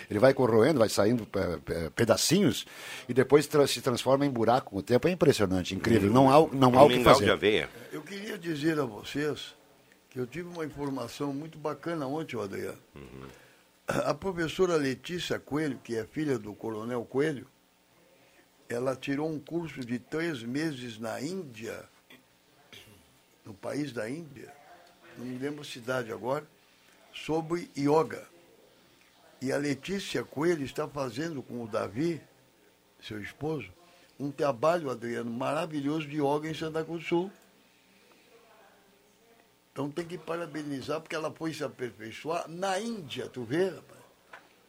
ele vai corroendo, vai saindo é, pedacinhos e depois tra se transforma em buraco com o tempo. É impressionante, incrível. Não há, não há o que fazer. De aveia. Eu queria dizer a vocês que eu tive uma informação muito bacana ontem, Adriano. Uhum. A professora Letícia Coelho, que é filha do coronel Coelho, ela tirou um curso de três meses na Índia, no país da Índia, não me lembro a cidade agora, sobre yoga. E a Letícia Coelho está fazendo com o Davi, seu esposo, um trabalho, Adriano, maravilhoso de yoga em Santa Cruz Sul. Então tem que parabenizar, porque ela foi se aperfeiçoar na Índia, tu vê, rapaz?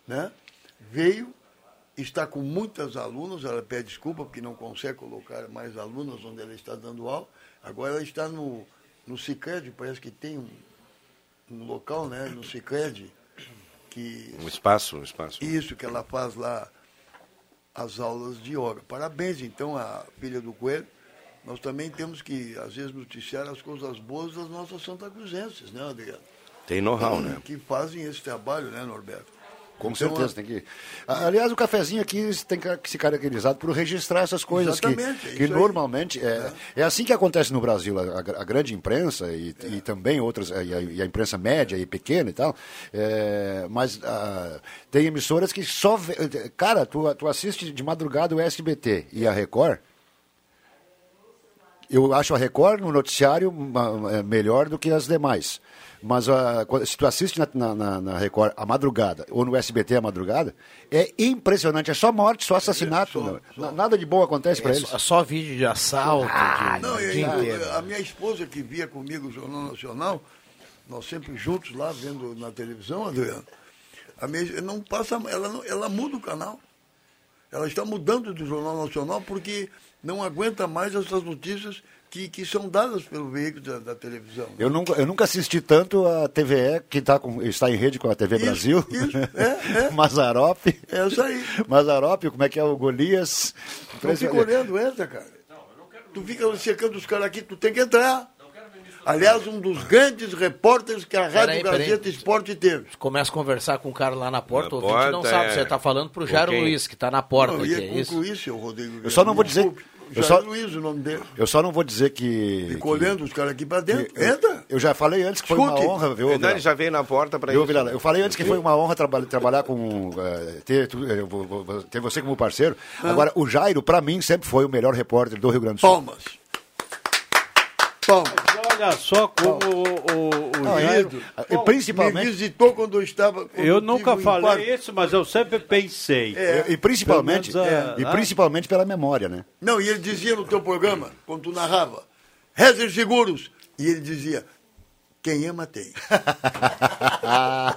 Né? Veio, está com muitas alunas, ela pede desculpa porque não consegue colocar mais alunas onde ela está dando aula. Agora ela está no, no Cicred, parece que tem um, um local, né, no Cicred, que... Um espaço, um espaço. Isso, que ela faz lá as aulas de yoga. Parabéns, então, à filha do Coelho. Nós também temos que, às vezes, noticiar as coisas boas das nossas Santa Cruzenses, né, Adriano? Tem know-how, né? Que fazem esse trabalho, né, Norberto? Com então, certeza, tem que. Aliás, o cafezinho aqui tem que se caracterizar por registrar essas coisas Exatamente, que, que normalmente é, é, é. assim que acontece no Brasil. A, a grande imprensa e, é. e também outras, e a, e a, imprensa média e pequena e tal. É, mas uh, tem emissoras que só. Cara, tu, tu assiste de madrugada o SBT e a Record. Eu acho a Record no noticiário é, melhor do que as demais. Mas uh, se tu assiste na, na, na, Record a madrugada, ou no SBT a madrugada, é impressionante. É só morte, só assassinato. É, só, só. Nada de bom acontece é, para eles. Só, só, vídeo de assalto. Ah, de, não, de a, a minha esposa que via comigo o Jornal Nacional, nós sempre juntos lá vendo na televisão, Adriano, a minha, não passa, ela, não, ela muda o canal. Ela está mudando do Jornal Nacional porque não aguenta mais essas notícias que, que são dadas pelo veículo da, da, televisão. Eu nunca, eu nunca assisti tanto a TVE, que tá com, está em rede com a TV isso, Brasil. Isso, é, é. Mazarop. É isso aí. Mazarop, como é que é o Golias? Não fica olhando, entra, cara. Tu fica cercando os caras aqui, tu tem que entrar. Aliás, um dos grandes repórteres que a Rádio Gazeta Esporte teve. Começa a conversar com o cara lá na porta, o ouvinte não sabe. É... Você está falando para o Jairo Luiz, que está na porta. Não, eu ia aqui, é concluir, isso? seu Rodrigo. Eu só não vou dizer... Eu só, Luiz, o nome dele. Eu só não vou dizer que. Ficou que, olhando os caras aqui para dentro. Que, Entra. Eu já falei antes que foi uma honra, viu? Ele já veio na porta para isso. Eu falei antes que foi uma honra traba trabalhar com. Uh, ter, uh, ter você como parceiro. Ah. Agora, o Jairo, para mim, sempre foi o melhor repórter do Rio Grande do Sul. Palmas. Palmas olha só como o, o, o Gido, é, principalmente, me visitou quando eu estava. Quando eu nunca falei isso, mas eu sempre pensei. É, e principalmente, é, e principalmente pela memória, né? Não, e ele dizia no teu programa, quando tu narrava, Rezer Seguros, e ele dizia, quem ama tem.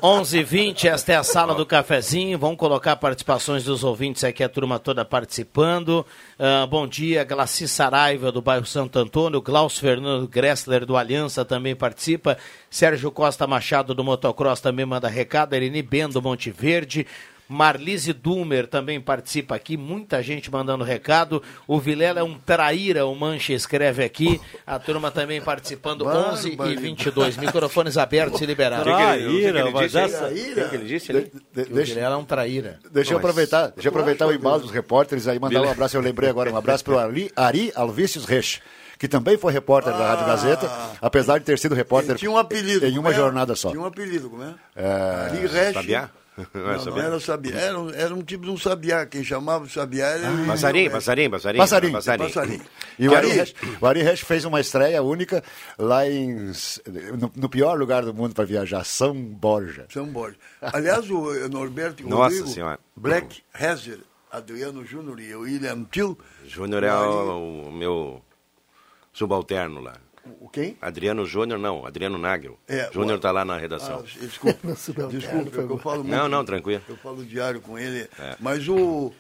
11h20, esta é a sala do cafezinho. Vamos colocar participações dos ouvintes aqui, a turma toda participando. Uh, bom dia, Glaci Saraiva, do bairro Santo Antônio. Klaus Fernando Gressler, do Aliança, também participa. Sérgio Costa Machado, do Motocross, também manda recado. Erini Bendo, Monte Verde. Marlise Dumer também participa aqui, muita gente mandando recado. O Vilela é um traíra, o Mancha escreve aqui. A turma também participando, 11 e 22. Microfones abertos e liberados. Traíra, mas essa... O que ele disse ali? De, de, o Vilela é um traíra. Deixa eu aproveitar, deixa eu aproveitar o embalo dos repórteres aí, mandar um abraço, eu lembrei agora, um abraço para o Ari, Ari Alvícios Resch que também foi repórter da Rádio Gazeta, apesar de ter sido repórter Ele tinha um apelido. em uma é? jornada só. Tinha um apelido, como é? É, Ari Resch. Sabiá? Não, não era sabiá. Era, um- era um tipo de um sabiá. Quem chamava de sabiá era. o- Passarinho, o- passarinho, passarinho. Passarinho. Passarinho. E o Ari, Resch, o Ari Resch fez uma estreia única lá em, no, no pior lugar do mundo para viajar, São Borja. São Borja. Aliás, o Norberto e o Nossa Rodrigo, Senhora. Black Hazard, Adriano Júnior e o William Till. Júnior é o, o meu subalterno lá. O quem? Adriano Júnior, não, Adriano Nagel. É, Júnior está lá na Ah, redação. desculpa, Não, desculpa, é eu falo Não, muito- não, tranquilo. Eu falo diário com ele. É. Mas o,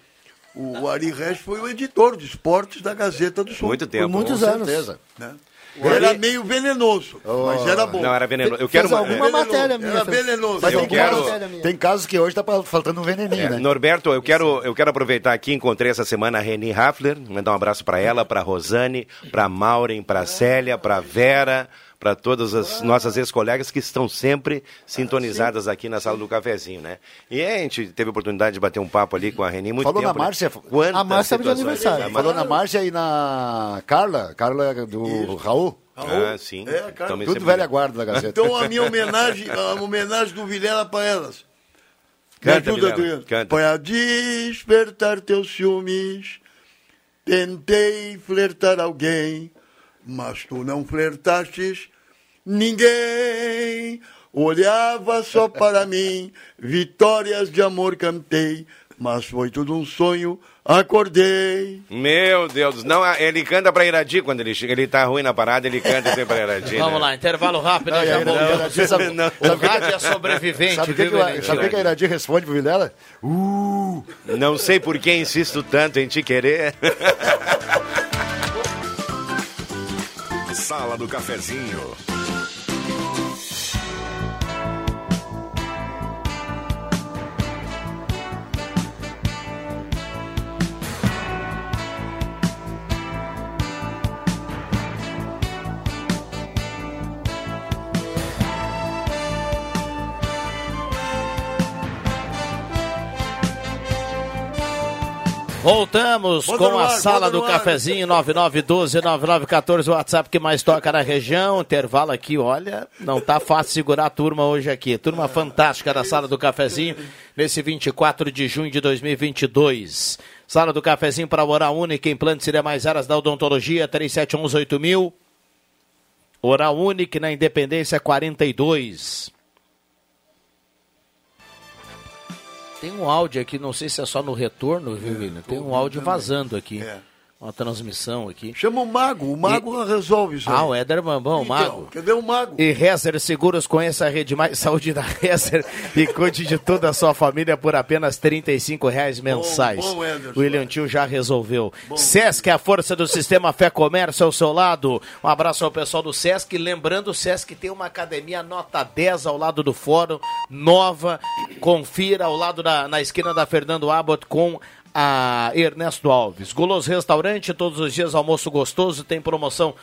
o, o Ari Resch foi o editor de esportes da Gazeta do Sul. Muito tempo. Por muitos Com anos. certeza. Né? Era meio venenoso, mas era bom. Não, era venenoso. Eu Fez quero uma- alguma é, matéria minha. Era fez- venenoso. Fez Eu quero-. Tem casos que hoje tá pa- faltando um veneninho, É, né? Norberto, eu quero, eu quero aproveitar aqui, encontrei essa semana a Reni Hafler, mandar um abraço para ela, para Rosane, para Maureen, para Célia, para Vera, para todas as nossas ex-colegas que estão sempre sintonizadas aqui na sala do cafezinho, né? E a gente teve a oportunidade de bater um papo ali com a Reni muito Falou na tempo. né? Márcia- Quantas A Márcia de aniversário. Falou na Márcia e na Carla, Carla do Raul. Ah, sim. É, cara, Também Tudo sempre- velha guarda da Gazeta. Então a minha homenagem, a homenagem do Vilela para elas. Me Canta, ajuda, Vilela, Adriano. canta. Para despertar teus ciúmes, tentei flertar alguém, mas tu não flertastes ninguém. Olhava só para mim, vitórias de amor cantei, mas foi tudo um sonho, acordei. Meu Deus, não, ele canta pra Iradi quando ele chega, ele tá ruim na parada, ele canta sempre pra Iradi. Vamos né? lá, intervalo rápido, Não, já voltamos. Iradi, sabe- Não. É sobrevivente, Sabe o que, que, que que a Iradi responde pro Vilela? Uh! Não sei por que insisto tanto em te querer. Sala do Cafezinho. Voltamos Bota com a ar, sala do cafezinho 9912-9914, o WhatsApp que mais toca na região. Intervalo aqui, olha, não tá fácil segurar a turma hoje aqui. Turma fantástica da sala do cafezinho nesse 24 de junho de 2022. Sala do cafezinho para Oral Única, implantes e mais áreas da odontologia, 37118000. Oral Única na Independência 42. Tem um áudio aqui, não sei se é só no retorno, viu, William? Tem um áudio vazando aqui. É. Uma transmissão aqui. Chama o mago, o mago resolve isso. aí. Ah, o Éder Bambão, o Então, mago. Cadê o mago? E Rezer Seguros, conheça a rede mais saúde da Rezer e cuide de toda a sua família por apenas 35 reais mensais. bom, o William Tio já resolveu. Sesc, a força do sistema Fé Comércio ao seu lado. Um abraço ao pessoal do Sesc. Lembrando, o Sesc tem uma academia nota 10 ao lado do fórum, nova. Confira ao lado da, na esquina da Fernando Abbott com a Ernesto Alves. Guloso Restaurante, todos os dias almoço gostoso, tem promoção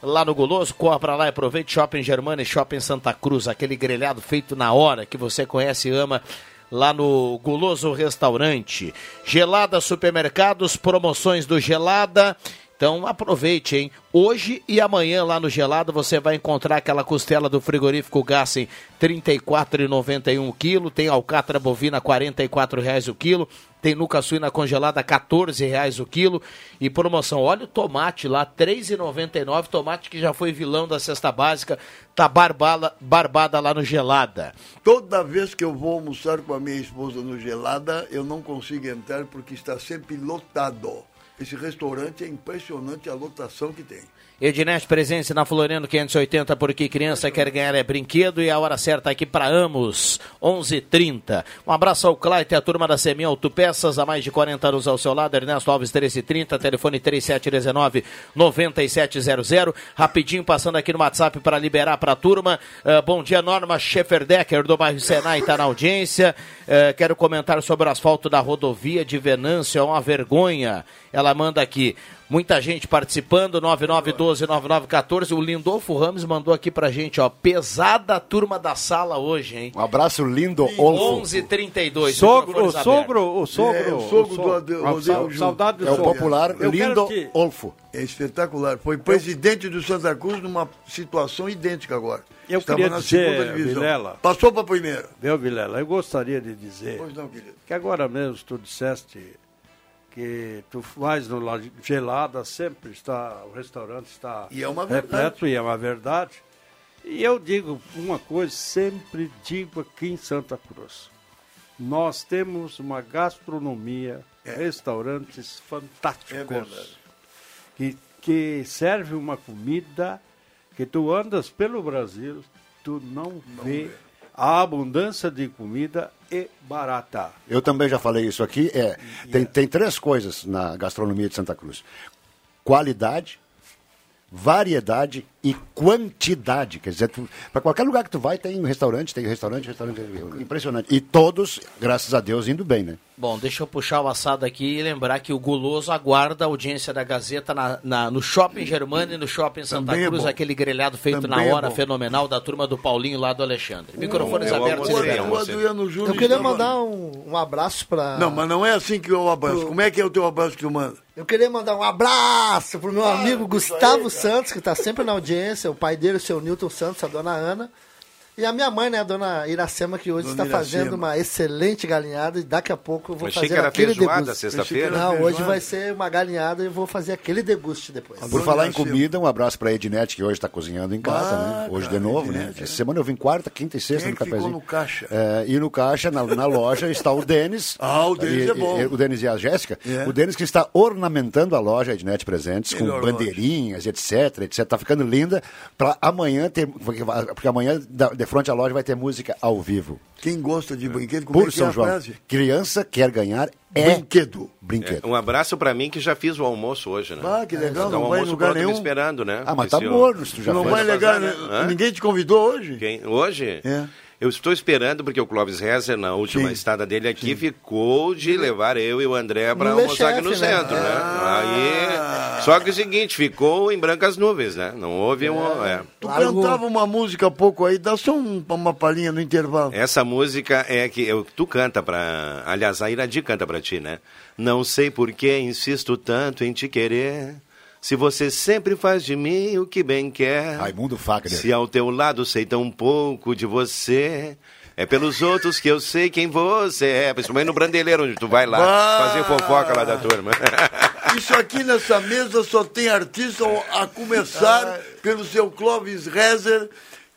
lá no Guloso, corra pra lá e aproveite Shopping Germana e Shopping Santa Cruz, aquele grelhado feito na hora que você conhece e ama lá no Guloso Restaurante. Gelada Supermercados, promoções do Gelada. Então aproveite, hein? Hoje e amanhã lá no Gelado você vai encontrar aquela costela do frigorífico Gassen R$ 34,91 o quilo, tem alcatra bovina 44 reais o quilo, tem nuca suína congelada 14 reais o quilo e promoção, olha o tomate lá, R$ 3,99, tomate que já foi vilão da cesta básica, tá barbada, barbada lá no Gelada. Toda vez que eu vou almoçar com a minha esposa no Gelada, eu não consigo entrar porque está sempre lotado. Esse restaurante é impressionante a lotação que tem. Ednet Presença na Floriano 580, porque criança quer ganhar é brinquedo e a hora certa aqui para Amos, 11:30. Um abraço ao Claite, a turma da Semi Autopeças, há mais de 40 anos ao seu lado, Ernesto Alves 1330, telefone 3719 9700. Rapidinho passando aqui no WhatsApp para liberar para a turma. Eh, bom dia, Norma Schefferdecker do bairro Senai está na audiência. Eh, quero comentar sobre o asfalto da rodovia de Venâncio, é uma vergonha. Ela manda aqui. Muita gente participando, 9912-9914. O Lindolfo Ramos mandou aqui pra gente, ó. Pesada turma da sala hoje, hein? Um abraço lindo, Olfo. 11h32. Sogro, o sogro, o sogro. É, o sogro do Ade- Ah, Rodrigo sa- Júnior. Saudade do É o sogro. popular Eu quero Lindo que- Olfo. É espetacular. Foi presidente do Santa Cruz numa situação idêntica agora. Eu Estava queria na dizer, segunda divisão. Vilela. Passou para a primeira. Viu, Vilela? Eu gostaria de dizer Pois não, querido. que agora mesmo tu disseste que tu vais no La gelada, sempre está, o restaurante está E é uma verdade. repleto e é uma verdade. E eu digo uma coisa, sempre digo aqui em Santa Cruz. Nós temos uma gastronomia, restaurantes É fantásticos verdade. que, que serve uma comida que tu andas pelo Brasil, tu não, vê a abundância de comida e barata. Eu também já falei isso aqui. É, tem, tem três coisas na gastronomia de Santa Cruz: qualidade, variedade e quantidade. Quer dizer, para qualquer lugar que tu vai, tem um restaurante, tem restaurante, restaurante. Impressionante. E todos, graças a Deus, indo bem, né? Bom, deixa eu puxar o assado aqui e lembrar que o Guloso aguarda a audiência da Gazeta na, na- no Shopping Germano e no Shopping Santa Também é Cruz, bom. aquele grelhado feito Também na é hora bom. fenomenal da turma do Paulinho lá do Alexandre. Microfones eu abertos e. Adriano Júnior Eu queria mandar um, um abraço pra. Não, mas não é assim que eu abraço. Como é que é o teu abraço que tu manda? Eu queria mandar um abraço pro meu amigo Gustavo Santos, que tá sempre na audiência, o pai dele, o seu Newton Santos, a dona Ana. E a minha mãe, né, a dona Iracema, que hoje Dona está fazendo Iracema. uma excelente galinhada e daqui a pouco eu vou Achei fazer que era aquele feijoada deguste. sexta-feira. Não, hoje Feijoada. vai ser uma galinhada e eu vou fazer aquele deguste depois. Por Dona falar em comida, um abraço para a Ednete, que hoje está cozinhando em casa, Ah, né? Hoje cara, de novo, né? Ednete, Essa semana eu vim quarta, quinta e sexta Quem é no que ficou cafezinho. no caixa? É, e no caixa, na, na loja, está o Denis. Ah, o Denis E- é bom. e- o Denis e a Jéssica. É. O Denis que está ornamentando a loja Ednet Presentes, com Melhor bandeirinhas, etc, etc. Tá ficando linda para amanhã ter... Porque amanhã, frente à loja, vai ter música ao vivo. Quem gosta de brinquedo, como Por é que é São a João. frase? Criança quer ganhar é Brinquedo. brinquedo. Um abraço pra mim que já fiz o almoço hoje, né? Ah, que legal, Tá não vai em almoço lugar pronto me nenhum. esperando, né? Ah, mas tá morno se tu já não fez. vai legal, né? né? Ninguém te convidou hoje? Quem? Hoje? É. Eu estou esperando porque o Clóvis Rezer, na última Sim. estada dele aqui, ficou de levar eu e o André para No almoçar aqui no Le Chef, né? centro, né? Ah. Aí, só que é o seguinte, ficou em brancas nuvens, né? Não houve um... é. Tu Largou. cantava uma música há pouco aí, dá só um- uma palhinha no intervalo. Essa música é que eu, tu canta pra. Aliás, a Iradi canta pra ti, né? Não sei por que insisto tanto em te querer. Se você sempre faz de mim o que bem quer. Raimundo Fagner. Se ao teu lado sei tão pouco de você. É pelos outros que eu sei quem você é. Principalmente no Brandeleiro, onde tu vai lá Bah! fazer fofoca lá da turma. Isso aqui nessa mesa só tem artista, a começar pelo seu Clóvis Rezer,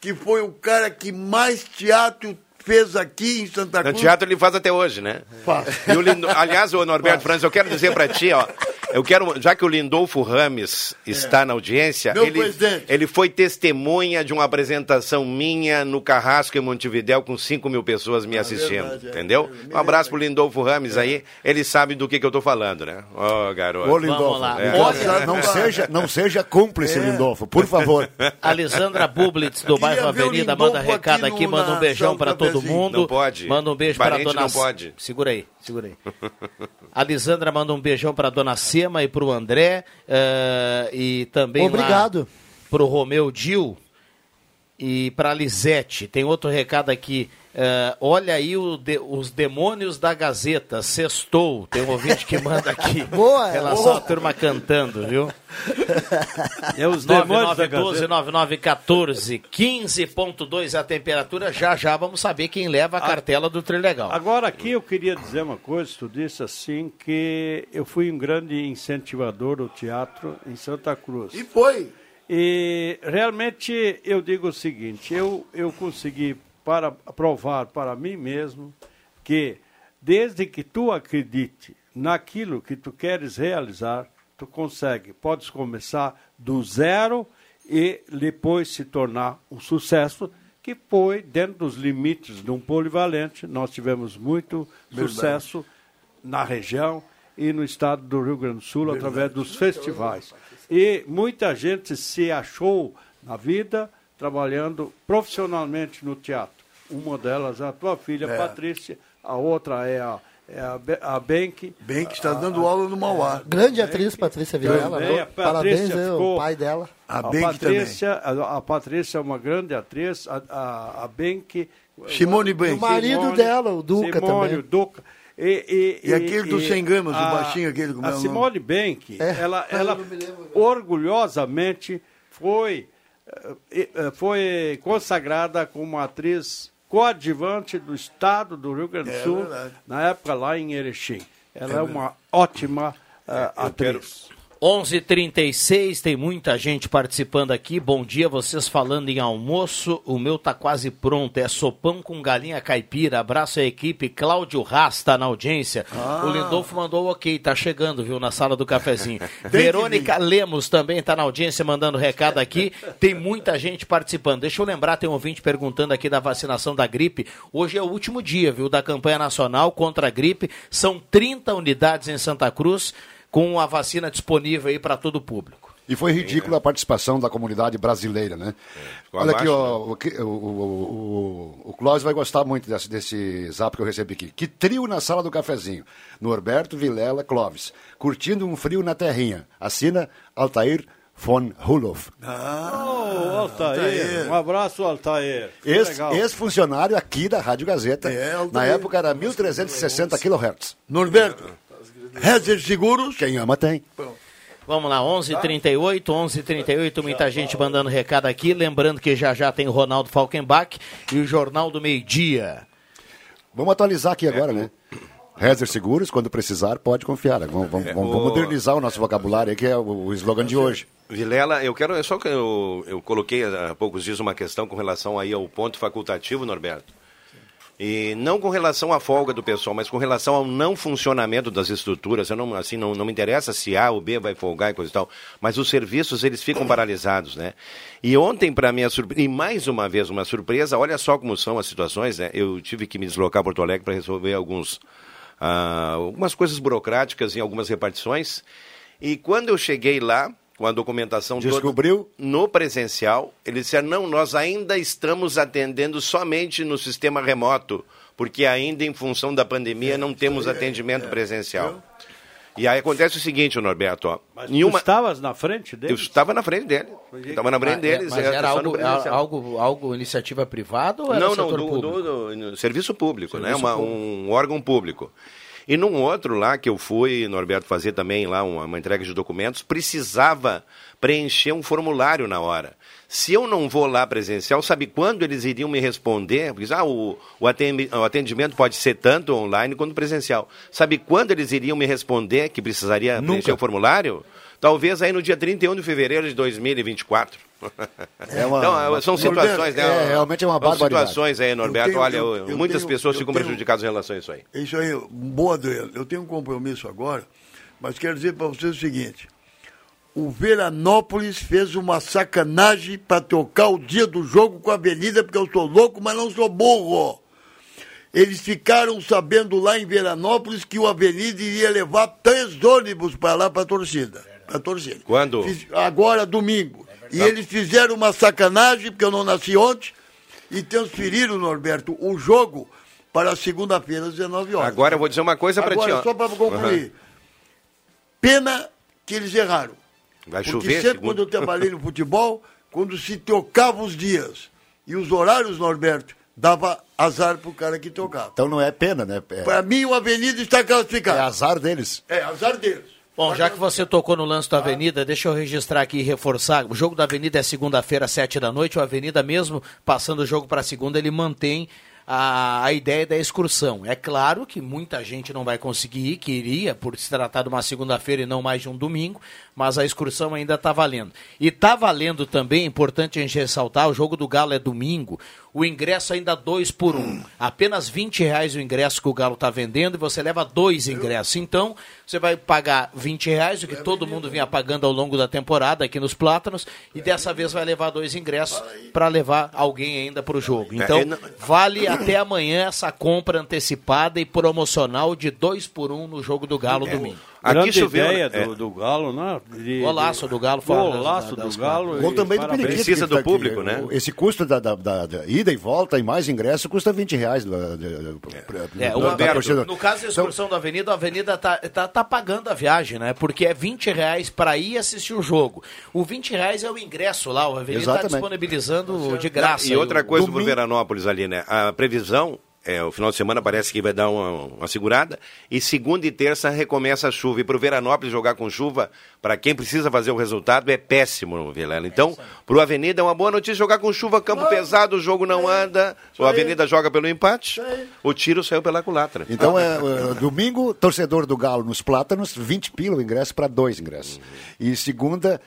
que foi o cara que mais teatro fez aqui em Santa No Cruz. teatro ele faz até hoje, né? Faz. E o Lindo... Aliás, o Norberto Franz, eu quero dizer pra ti, ó. Eu quero, já que o Lindolfo Rames está na audiência, É. Meu ele, presidente. ele foi testemunha de uma apresentação minha no Carrasco em Montevidéu com 5 mil pessoas me assistindo. verdade, é. entendeu? Me Um abraço pro Lindolfo Rames aí. Ele sabe do que, que eu tô falando, né? Ó, garoto. Ô, Lindolfo, lá. É. Não, seja, não seja cúmplice, Lindolfo, por favor. Alisandra Bublitz, do Queria bairro Avenida, manda recado aqui aqui, no- manda um beijão pra todo mundo. Não pode. Manda um beijo Parente dona não pode. Segura aí, segura aí. Alisandra manda um beijão pra dona Sema e pro André. eh, e também Obrigado. lá pro Romeu Dil e pra Lisete. Tem outro recado aqui. eh, olha aí o de- os demônios da Gazeta, sextou. Tem um ouvinte que manda aqui. Boa, Em relação boa. à turma cantando, viu? É os demônios da 9912 Gazeta. 9914 15.2 a temperatura. Já já vamos saber quem leva a cartela do Trilegal. Agora aqui eu queria dizer uma coisa, tu disse assim que eu fui um grande incentivador do teatro em Santa Cruz. E foi. E realmente eu digo o seguinte, eu, eu consegui para provar para mim mesmo que desde que tu acredite naquilo que tu queres realizar, tu consegue. Podes começar do zero e depois se tornar um sucesso que foi dentro dos limites de um polivalente. Nós tivemos muito sucesso na região e no estado do Rio Grande do Sul através dos festivais. E muita gente se achou na vida trabalhando profissionalmente no teatro. Uma delas é a tua filha Patrícia, a outra é a é a, Be- a Benck. Que está dando aula no Mauá. Grande atriz, Patrícia Vilela. Também, a Parabéns, Patrícia o pai dela. A A Benck também. Patrícia, a, a Patrícia é uma grande atriz, a, a, a Benck. Simone Benck. O marido dela, o Duca Simone, também. o Duca. E, E aquele dos 100 gramas, o a- baixinho, aquele, como é A o nome? Simone Benck, É, ela, ela orgulhosamente foi, eh, eh, foi consagrada como atriz coadjuvante do estado do Rio Grande do É Sul, verdade. na época lá em Erechim. Ela é, uma ótima eh, atriz. 11:36 tem muita gente participando aqui. Bom dia, vocês falando em almoço. O meu tá quase pronto. É sopão com galinha caipira. Abraço à equipe. Cláudio Rasta na audiência. O Lindolfo mandou ok, tá chegando, viu, na sala do cafezinho. Verônica Lemos também tá na audiência mandando recado aqui. Tem muita gente participando. Deixa eu lembrar, tem um ouvinte perguntando aqui da vacinação da gripe. Hoje é o último dia, viu, da campanha nacional contra a gripe. São 30 unidades em Santa Cruz com a vacina disponível aí para todo o público. E foi ridícula a participação da comunidade brasileira, né? Ficou Olha aqui, ó, o, o, o, o, o Clóvis vai gostar muito desse, desse zap que eu recebi aqui. Que trio na sala do cafezinho. Norberto, Vilela, Clóvis. Curtindo um frio na terrinha. Assina Altair von Hulof. Oh, Altair, um abraço, Altair. Que Ex-. Ex-funcionário aqui da Rádio Gazeta. É, Altair. Na época era 1360 kHz. Norberto, Rezer Seguros. Quem ama tem. Vamos lá, 11:38, 11:38, muita gente mandando recado aqui, lembrando que já já tem o Ronaldo Falkenbach e o Jornal do Meio Dia. Vamos atualizar aqui agora, né? Rezer Seguros, quando precisar, pode confiar. Vamos, vamos- vamos o- modernizar o nosso vocabulário aí, que é o, o slogan de hoje. Vilela, eu quero, é só que eu, eu coloquei há poucos dias uma questão com relação aí ao ponto facultativo, Norberto. E não com relação à folga do pessoal, mas com relação ao não funcionamento das estruturas. Eu não, assim, não, não me interessa se A ou B vai folgar e coisa e tal, mas os serviços eles ficam paralisados, né? E ontem, para surpresa, e mais uma vez uma surpresa, olha só como são as situações, né? Eu tive que me deslocar a Porto Alegre para resolver alguns, ah, algumas coisas burocráticas em algumas repartições. E quando eu cheguei lá, com a documentação toda Descobriu? no presencial, eles disseram, não, nós ainda estamos atendendo somente no sistema remoto, porque ainda em função da pandemia não temos atendimento presencial. E aí acontece o seguinte, Norberto, ó, Mas uma... estavas na frente eu deles? estava na frente dele, estava na frente deles. mas é, era só no algo, algo, algo iniciativa privada ou era Não, não, do, público? do- do- no serviço público, né? Serviço Uma- público. Um órgão público. E num outro lá que eu fui, Norberto, fazer também lá uma, uma entrega de documentos, precisava preencher um formulário na hora. Se eu não vou lá presencial, sabe quando eles iriam me responder? Porque ah, o, o atendi- o atendimento pode ser tanto online quanto presencial. Sabe quando eles iriam me responder que precisaria preencher o formulário? Talvez aí no dia 31 de fevereiro de 2024. É uma- então, são situações, né? É, realmente é uma São barbaridade. situações aí, Norberto. tenho- Olha, eu- eu muitas tenho- pessoas ficam tenho- prejudicadas em relação a isso aí. Isso aí, boa, Adriano. Eu tenho um compromisso agora, mas quero dizer para vocês o seguinte. O Veranópolis fez uma sacanagem para tocar o dia do jogo com a Avenida, porque eu sou louco, mas não sou burro. Eles ficaram sabendo lá em Veranópolis que o Avenida iria levar três ônibus para lá para a torcida. Pra torcida. Quando? Fiz- agora, domingo. E eles fizeram uma sacanagem, porque eu não nasci ontem, e transferiram, Norberto, o jogo para segunda-feira, às 19 horas. Agora eu vou dizer uma coisa para ti. Agora, ó. só para concluir. Pena que eles erraram. Vai Porque chover, sempre segundo. quando eu trabalhei no futebol, quando se tocava os dias e os horários, Norberto, dava azar pro cara que tocava. Então não é pena, né? É, Para mim, o Avenida está é classificado. azar deles. É, azar deles. Bom, já que você tocou no lance da Avenida, deixa eu registrar aqui e reforçar. O jogo da Avenida é segunda-feira, às sete da noite. O Avenida, mesmo passando o jogo para segunda, ele mantém a, a ideia da excursão. É claro que muita gente não vai conseguir ir, que iria, por se tratar de uma segunda-feira e não mais de um domingo, mas a excursão ainda está valendo. E está valendo também, importante a gente ressaltar, o jogo do Galo é domingo, o ingresso ainda dois por um. Apenas 20 reais o ingresso que o Galo está vendendo e você leva dois ingressos. Então, você vai pagar 20 reais, o que todo mundo vinha pagando ao longo da temporada aqui nos Plátanos, e dessa vez vai levar dois ingressos para levar alguém ainda para o jogo. Então, É, não- vale até amanhã essa compra antecipada e promocional de dois por um no jogo do Galo domingo. Aqui Grande choveu, ideia né? do, do Galo, né? De, Golaço do Galo das- Golaço do Galo. E também do. Periquito. Precisa do tá aqui. público, né? Esse custo da, da- da- da ida e volta e mais ingresso custa 20 reais. da- da- da- É, da- o da Alberto, torcida. no caso da Então, excursão da Avenida, a Avenida tá, tá, tá pagando a viagem, né? Porque é 20 reais para ir assistir o jogo. O 20 reais é o ingresso lá, a Avenida está disponibilizando de graça. E outra o- coisa Domingo- Veranópolis ali, né? A previsão, é, o final de semana parece que vai dar uma, uma segurada. E segunda e terça recomeça a chuva. E pro Veranópolis jogar com chuva, para quem precisa fazer o resultado, é péssimo, Vilela. Então, pro Avenida é uma boa notícia jogar com chuva, campo pesado, o jogo não anda. O Avenida joga pelo empate. O tiro saiu pela culatra. Então, é, é, domingo, torcedor do Galo nos Plátanos, 20 pila o ingresso para dois ingressos. E segunda,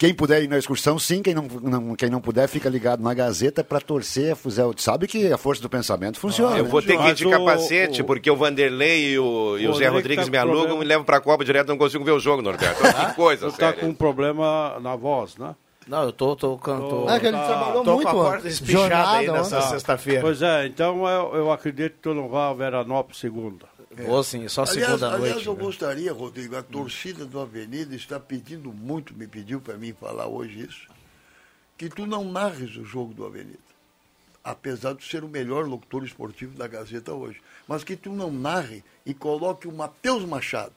quem puder ir na excursão, sim. Quem não, não- quem não puder, fica ligado na Gazeta para torcer a Fuzel. Sabe que a força do pensamento funciona. Eu né? vou ter que ir de o- capacete, o- porque o Vanderlei e o, e o Zé Rodrigo Rodrigues tá me alugam problema. e me levam pra Copa direto, não consigo ver o jogo, Norberto. que coisa, Você tá sério. com um problema na voz, né? Não, eu tô, tô, tô, Ah, que ele Tá. trabalhou tô muito, com a ó. corda espichada aí nessa ontem. sexta-feira. Pois é, então eu, eu acredito que tu não vai a Veranópolis segunda. Vou sim, só Aliás, segunda aliás, noite. eu né? gostaria, Rodrigo, a torcida do Avenida está pedindo muito, me pediu para mim falar hoje isso, que tu não narres o jogo do Avenida. Apesar de ser o melhor locutor esportivo da Gazeta hoje. Mas que tu não narre e coloque o Matheus Machado.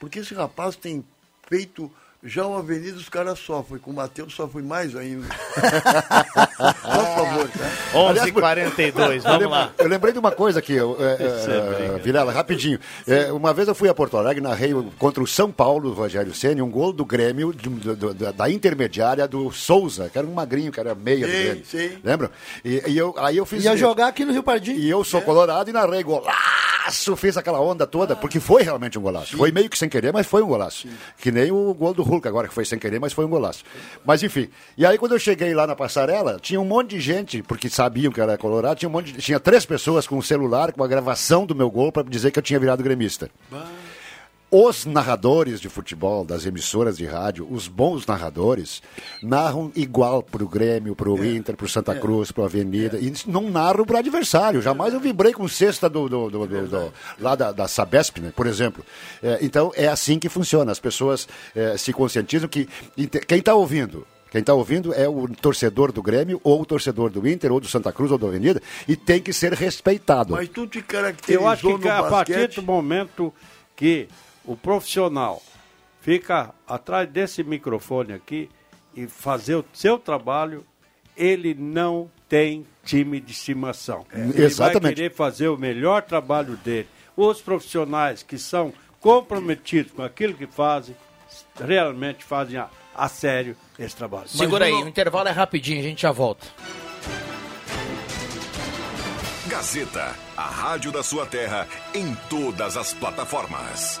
Porque esse rapaz tem feito. Já o Avenida os caras sofrem, com o Matheus sofre mais ainda. Por favor, tá? 11h42, vamos lá. Eu lembrei de uma coisa aqui, eu, é, é, Vilela, rapidinho. É, uma vez eu fui a Porto Alegre, narrei o- contra o São Paulo, do Rogério Ceni, um gol do Grêmio, de- do- do- da, da intermediária do Souza, que era um magrinho, que era meia do Sim, Grêmio. sim. Lembram? E, e eu, aí eu fiz. Ia jogar aqui no Rio Pardinho. E eu sou colorado e narrei golaço, fiz aquela onda toda, porque foi realmente um golaço. Foi meio que sem querer, mas foi um golaço. Que nem o gol do Hulk agora, que foi sem querer, mas foi um golaço. Mas enfim. E aí quando eu cheguei lá na passarela, tinha um monte de gente, porque sabiam que era colorado, tinha um monte de, tinha três pessoas com um celular, com a gravação do meu gol, para dizer que eu tinha virado gremista. Os narradores de futebol das emissoras de rádio, os bons narradores, narram igual pro Grêmio, pro Inter, pro Santa Cruz, pro Avenida, e não narram pro adversário. Jamais eu vibrei com cesta do, do- do- do- do- lá da, da Sabesp, né, por exemplo. É, então é assim que funciona. As pessoas é, se conscientizam que quem está ouvindo quem está ouvindo é o torcedor do Grêmio, ou o torcedor do Inter, ou do Santa Cruz, ou da Avenida, e tem que ser respeitado. Mas tu te caracterizou Eu acho que no a partir basquete... do momento que o profissional fica atrás desse microfone aqui e fazer o seu trabalho, ele não tem time de estimação. Ele vai querer fazer o melhor trabalho dele. Os profissionais que são comprometidos com aquilo que fazem, realmente fazem a, a sério esse trabalho. Segura aí, o intervalo é rapidinho, a gente já volta. Gazeta, a rádio da sua terra em todas as plataformas.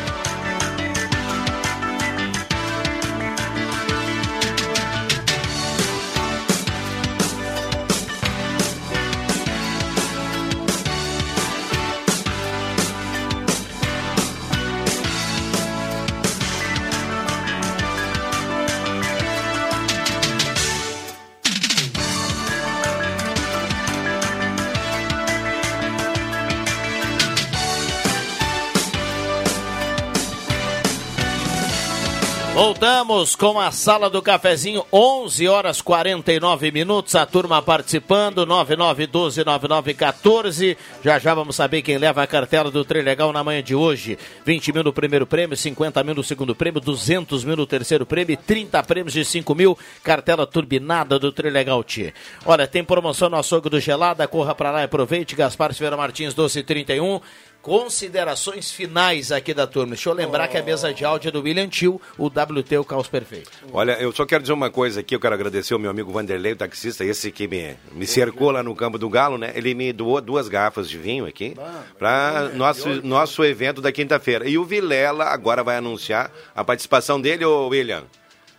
Voltamos com a sala do cafezinho, 11 horas 49 minutos. A turma participando, 99129914. Já já vamos saber quem leva a cartela do Trilegal na manhã de hoje. 20 mil no primeiro prêmio, 50 mil no segundo prêmio, 200 mil no terceiro prêmio e 30 prêmios de 5 mil. Cartela turbinada do Trilegal T. Olha, tem promoção no açougue do Gelada. Corra pra lá e aproveite. Gaspar Silveira Martins, 1231. Considerações finais aqui da turma. Deixa eu lembrar que a mesa de áudio é do William Tio, o WT, o Caos Perfeito. Olha, eu só quero dizer uma coisa aqui, eu quero agradecer ao meu amigo Vanderlei, o taxista, esse que me, me cercou lá no campo do Galo, né? Ele me doou duas garrafas de vinho aqui para nosso, nosso evento da quinta-feira. E o Vilela agora vai anunciar a participação dele, ô William,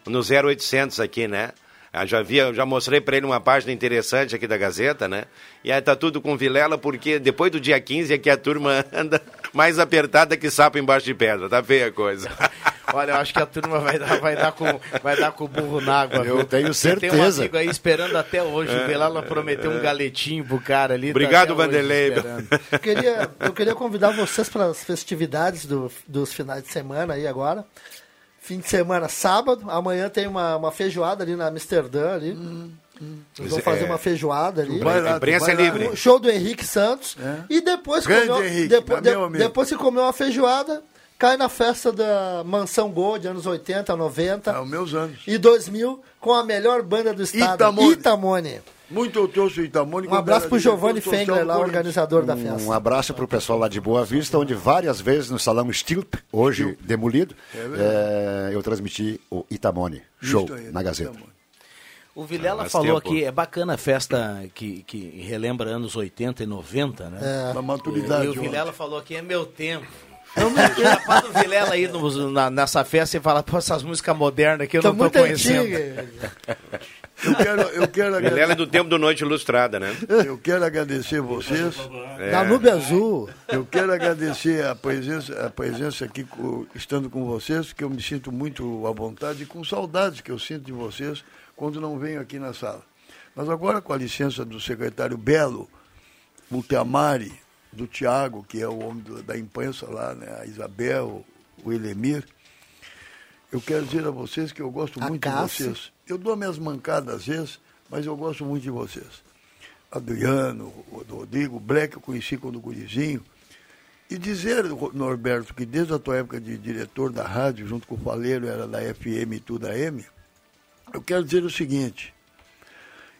no 0800 aqui, né? Ah, já via, já mostrei para ele uma página interessante aqui da Gazeta, né? E aí tá tudo com Vilela, porque depois do dia 15 é que a turma anda mais apertada que sapo embaixo de pedra, tá feia a coisa. Olha, eu acho que a turma vai dar, vai dar, com, vai dar com o burro na água. Eu viu? tenho Porque Tem um certeza. amigo aí esperando até hoje. O Velala prometeu um galetinho pro cara ali. tá Obrigado, hoje Vanderlei. Eu queria, eu queria convidar vocês para as festividades do- dos finais de semana aí agora. Fim de semana, sábado. Amanhã tem uma, uma feijoada ali na Amsterdã ali. Nós vamos fazer é- uma feijoada ali. Vai lá, Imprensa vai lá. livre. O show do Henrique Santos. E depois, Grande comeu, Henrique, depois, tá de- depois que comeu uma feijoada, cai na festa da Mansão Gold, anos 80, 90 É os meus anos. e 2000, com a melhor banda do estado, Itamone. Itamone. Muito eu trouxe o Itamone. Um abraço pro diretor Giovanni Fengler, lá, organizador da festa. Um abraço para o pessoal lá de Boa Vista, onde várias vezes no salão Stilp, hoje demolido, é, eu transmiti o Itamone, show aí, na Gazeta. Itamone. O Vilela Faz falou tempo. aqui, é bacana a festa que, que relembra anos 80 e 90, né? Da maturidade. E o ontem. Vilela falou que é meu tempo. Capaz do Vilela aí no- na- nessa festa e falar, pô, essas músicas modernas aqui eu Tá não tô conhecendo. Eu quero, eu, quero Vilela é agradecer, do tempo do Noite Ilustrada, né? eu quero agradecer vocês. Danúbio Azul. Eu quero agradecer a presença, a presença aqui, estando com vocês, que eu me sinto muito à vontade e com saudades que eu sinto de vocês quando não venho aqui na sala. Mas agora, com a licença do secretário Belo, o Teamari, do Tiago, que é o homem da imprensa lá, né, a Isabel, o Elemir, eu quero dizer a vocês que eu gosto A muito Cássia. de vocês. Eu dou minhas mancadas às vezes, mas eu gosto muito de vocês. Adriano, Rodrigo, Black eu conheci quando gurizinho. E dizer, Norberto, que desde a tua época de diretor da rádio, junto com o Faleiro, era da FM e tu da M, eu quero dizer o seguinte: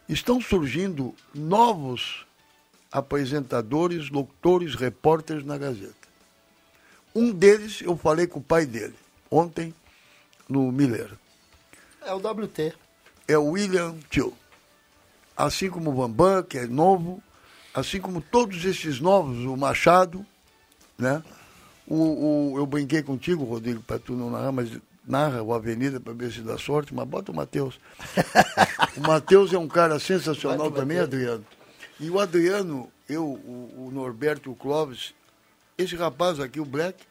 estão surgindo novos apresentadores, locutores, repórteres na Gazeta. Um deles, eu falei com o pai dele, ontem, no Miller É o WT. é o William Tio. Assim como o Bambam, que é novo, assim como todos esses novos, o Machado, né? O, o- eu brinquei contigo, Rodrigo, para tu não narrar, mas narra o Avenida para ver se dá sorte, mas bota o Matheus. o Matheus é um cara sensacional também, Adriano. E o Adriano, eu, o, o Norberto e o Clóvis, esse rapaz aqui, o Black,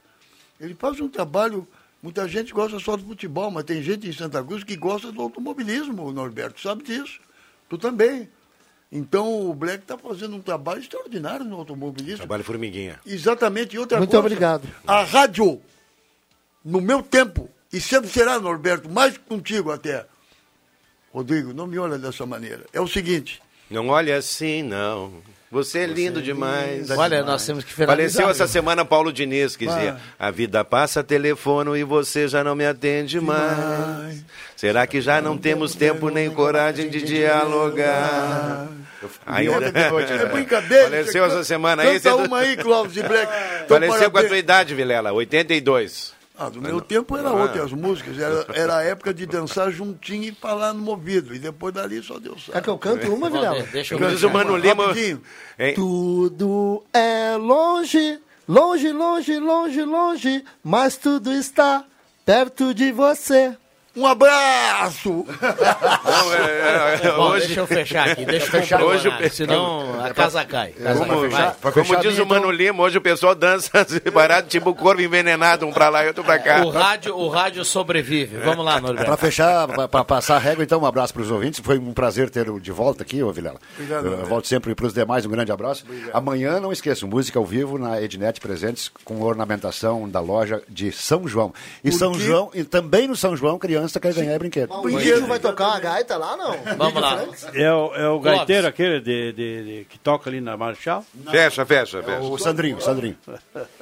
ele faz um trabalho. Muita gente gosta só do futebol, mas tem gente em Santa Cruz que gosta do automobilismo, o Norberto sabe disso. Tu também. Então o Black está fazendo um trabalho extraordinário no automobilismo. Trabalho formiguinha. Exatamente. E outra Muito coisa, obrigado. A rádio, no meu tempo, e sempre será, Norberto, mais contigo até. Rodrigo, não me olha dessa maneira. É o seguinte, Não olha assim, não. Você é lindo demais. Olha, nós temos que finalizar. Faleceu essa semana Paulo Diniz, que dizia: A vida passa telefono e você já não me atende mais. Será que já não temos tempo nem coragem de dialogar? Ainda... é brincadeira. Faleceu essa semana aí. Canta você- uma aí, Clóvis e Black. Faleceu com a tua idade, Vilela, 82. Ah, do meu tempo era outra as músicas. Era, era a época de dançar juntinho e falar no ouvido. E depois dali só Deus Quer sabe. que eu canto uma, Vilela? Deixa eu diz o Mano Lima. Tudo é longe, longe, longe, longe, longe, mas tudo está perto de você. Um abraço! Não, é, é, Bom, hoje, deixa eu fechar aqui, deixa eu fechar Hoje o- senão a casa cai. Casa como, cai. Pra como fechar diz a o Mano Lima, hoje o pessoal dança separado, tipo corvo envenenado, um pra lá e outro pra cá. O rádio, o rádio sobrevive. Vamos lá, Para Norberto. fechar, para passar a régua, então, um abraço para os ouvintes. Foi um prazer ter o de volta aqui, ô Vilela. Obrigado, Eu volto sempre para os demais, um grande abraço. Amanhã, não esqueçam, música ao vivo na Ednet Presentes, com ornamentação da loja de São João. E São quê? João, e também no São João, criança quer ganhar brinquedo. O Índio vai tocar uma gaita lá, não? Vamos lá. É o, é o gaiteiro aquele de, de- de- que toca ali na Marchal. Fecha, fecha, fecha. O Sandrinho, Sandrinho.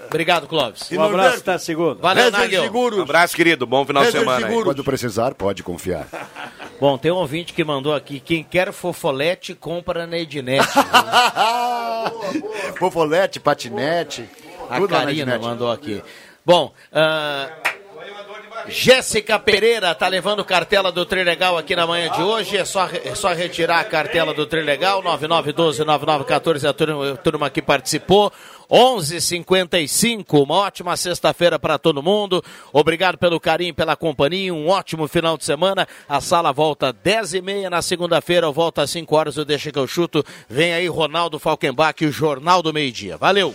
Obrigado, Clóvis. Um abraço, até segunda. Valeu, Nagel. Um abraço, querido. Bom final de semana. Quando precisar, pode confiar. Bom, tem um ouvinte que mandou aqui, quem quer fofolete, compra na Ednet. Fofolete, patinete. A tudo lá na Karina mandou aqui. Bom, ah, Jéssica Pereira tá levando cartela do Trilegal aqui na manhã de hoje. É só, é só retirar a cartela do Trilegal. 9912-9914, a turma, a turma que participou. 11:55. Uma ótima sexta-feira para todo mundo. Obrigado pelo carinho, pela companhia. Um ótimo final de semana. A sala volta 10h30 na segunda-feira. Eu volto às 5 horas. Eu deixo que eu chuto. Vem aí Ronaldo Falkenbach, o Jornal do Meio Dia. Valeu!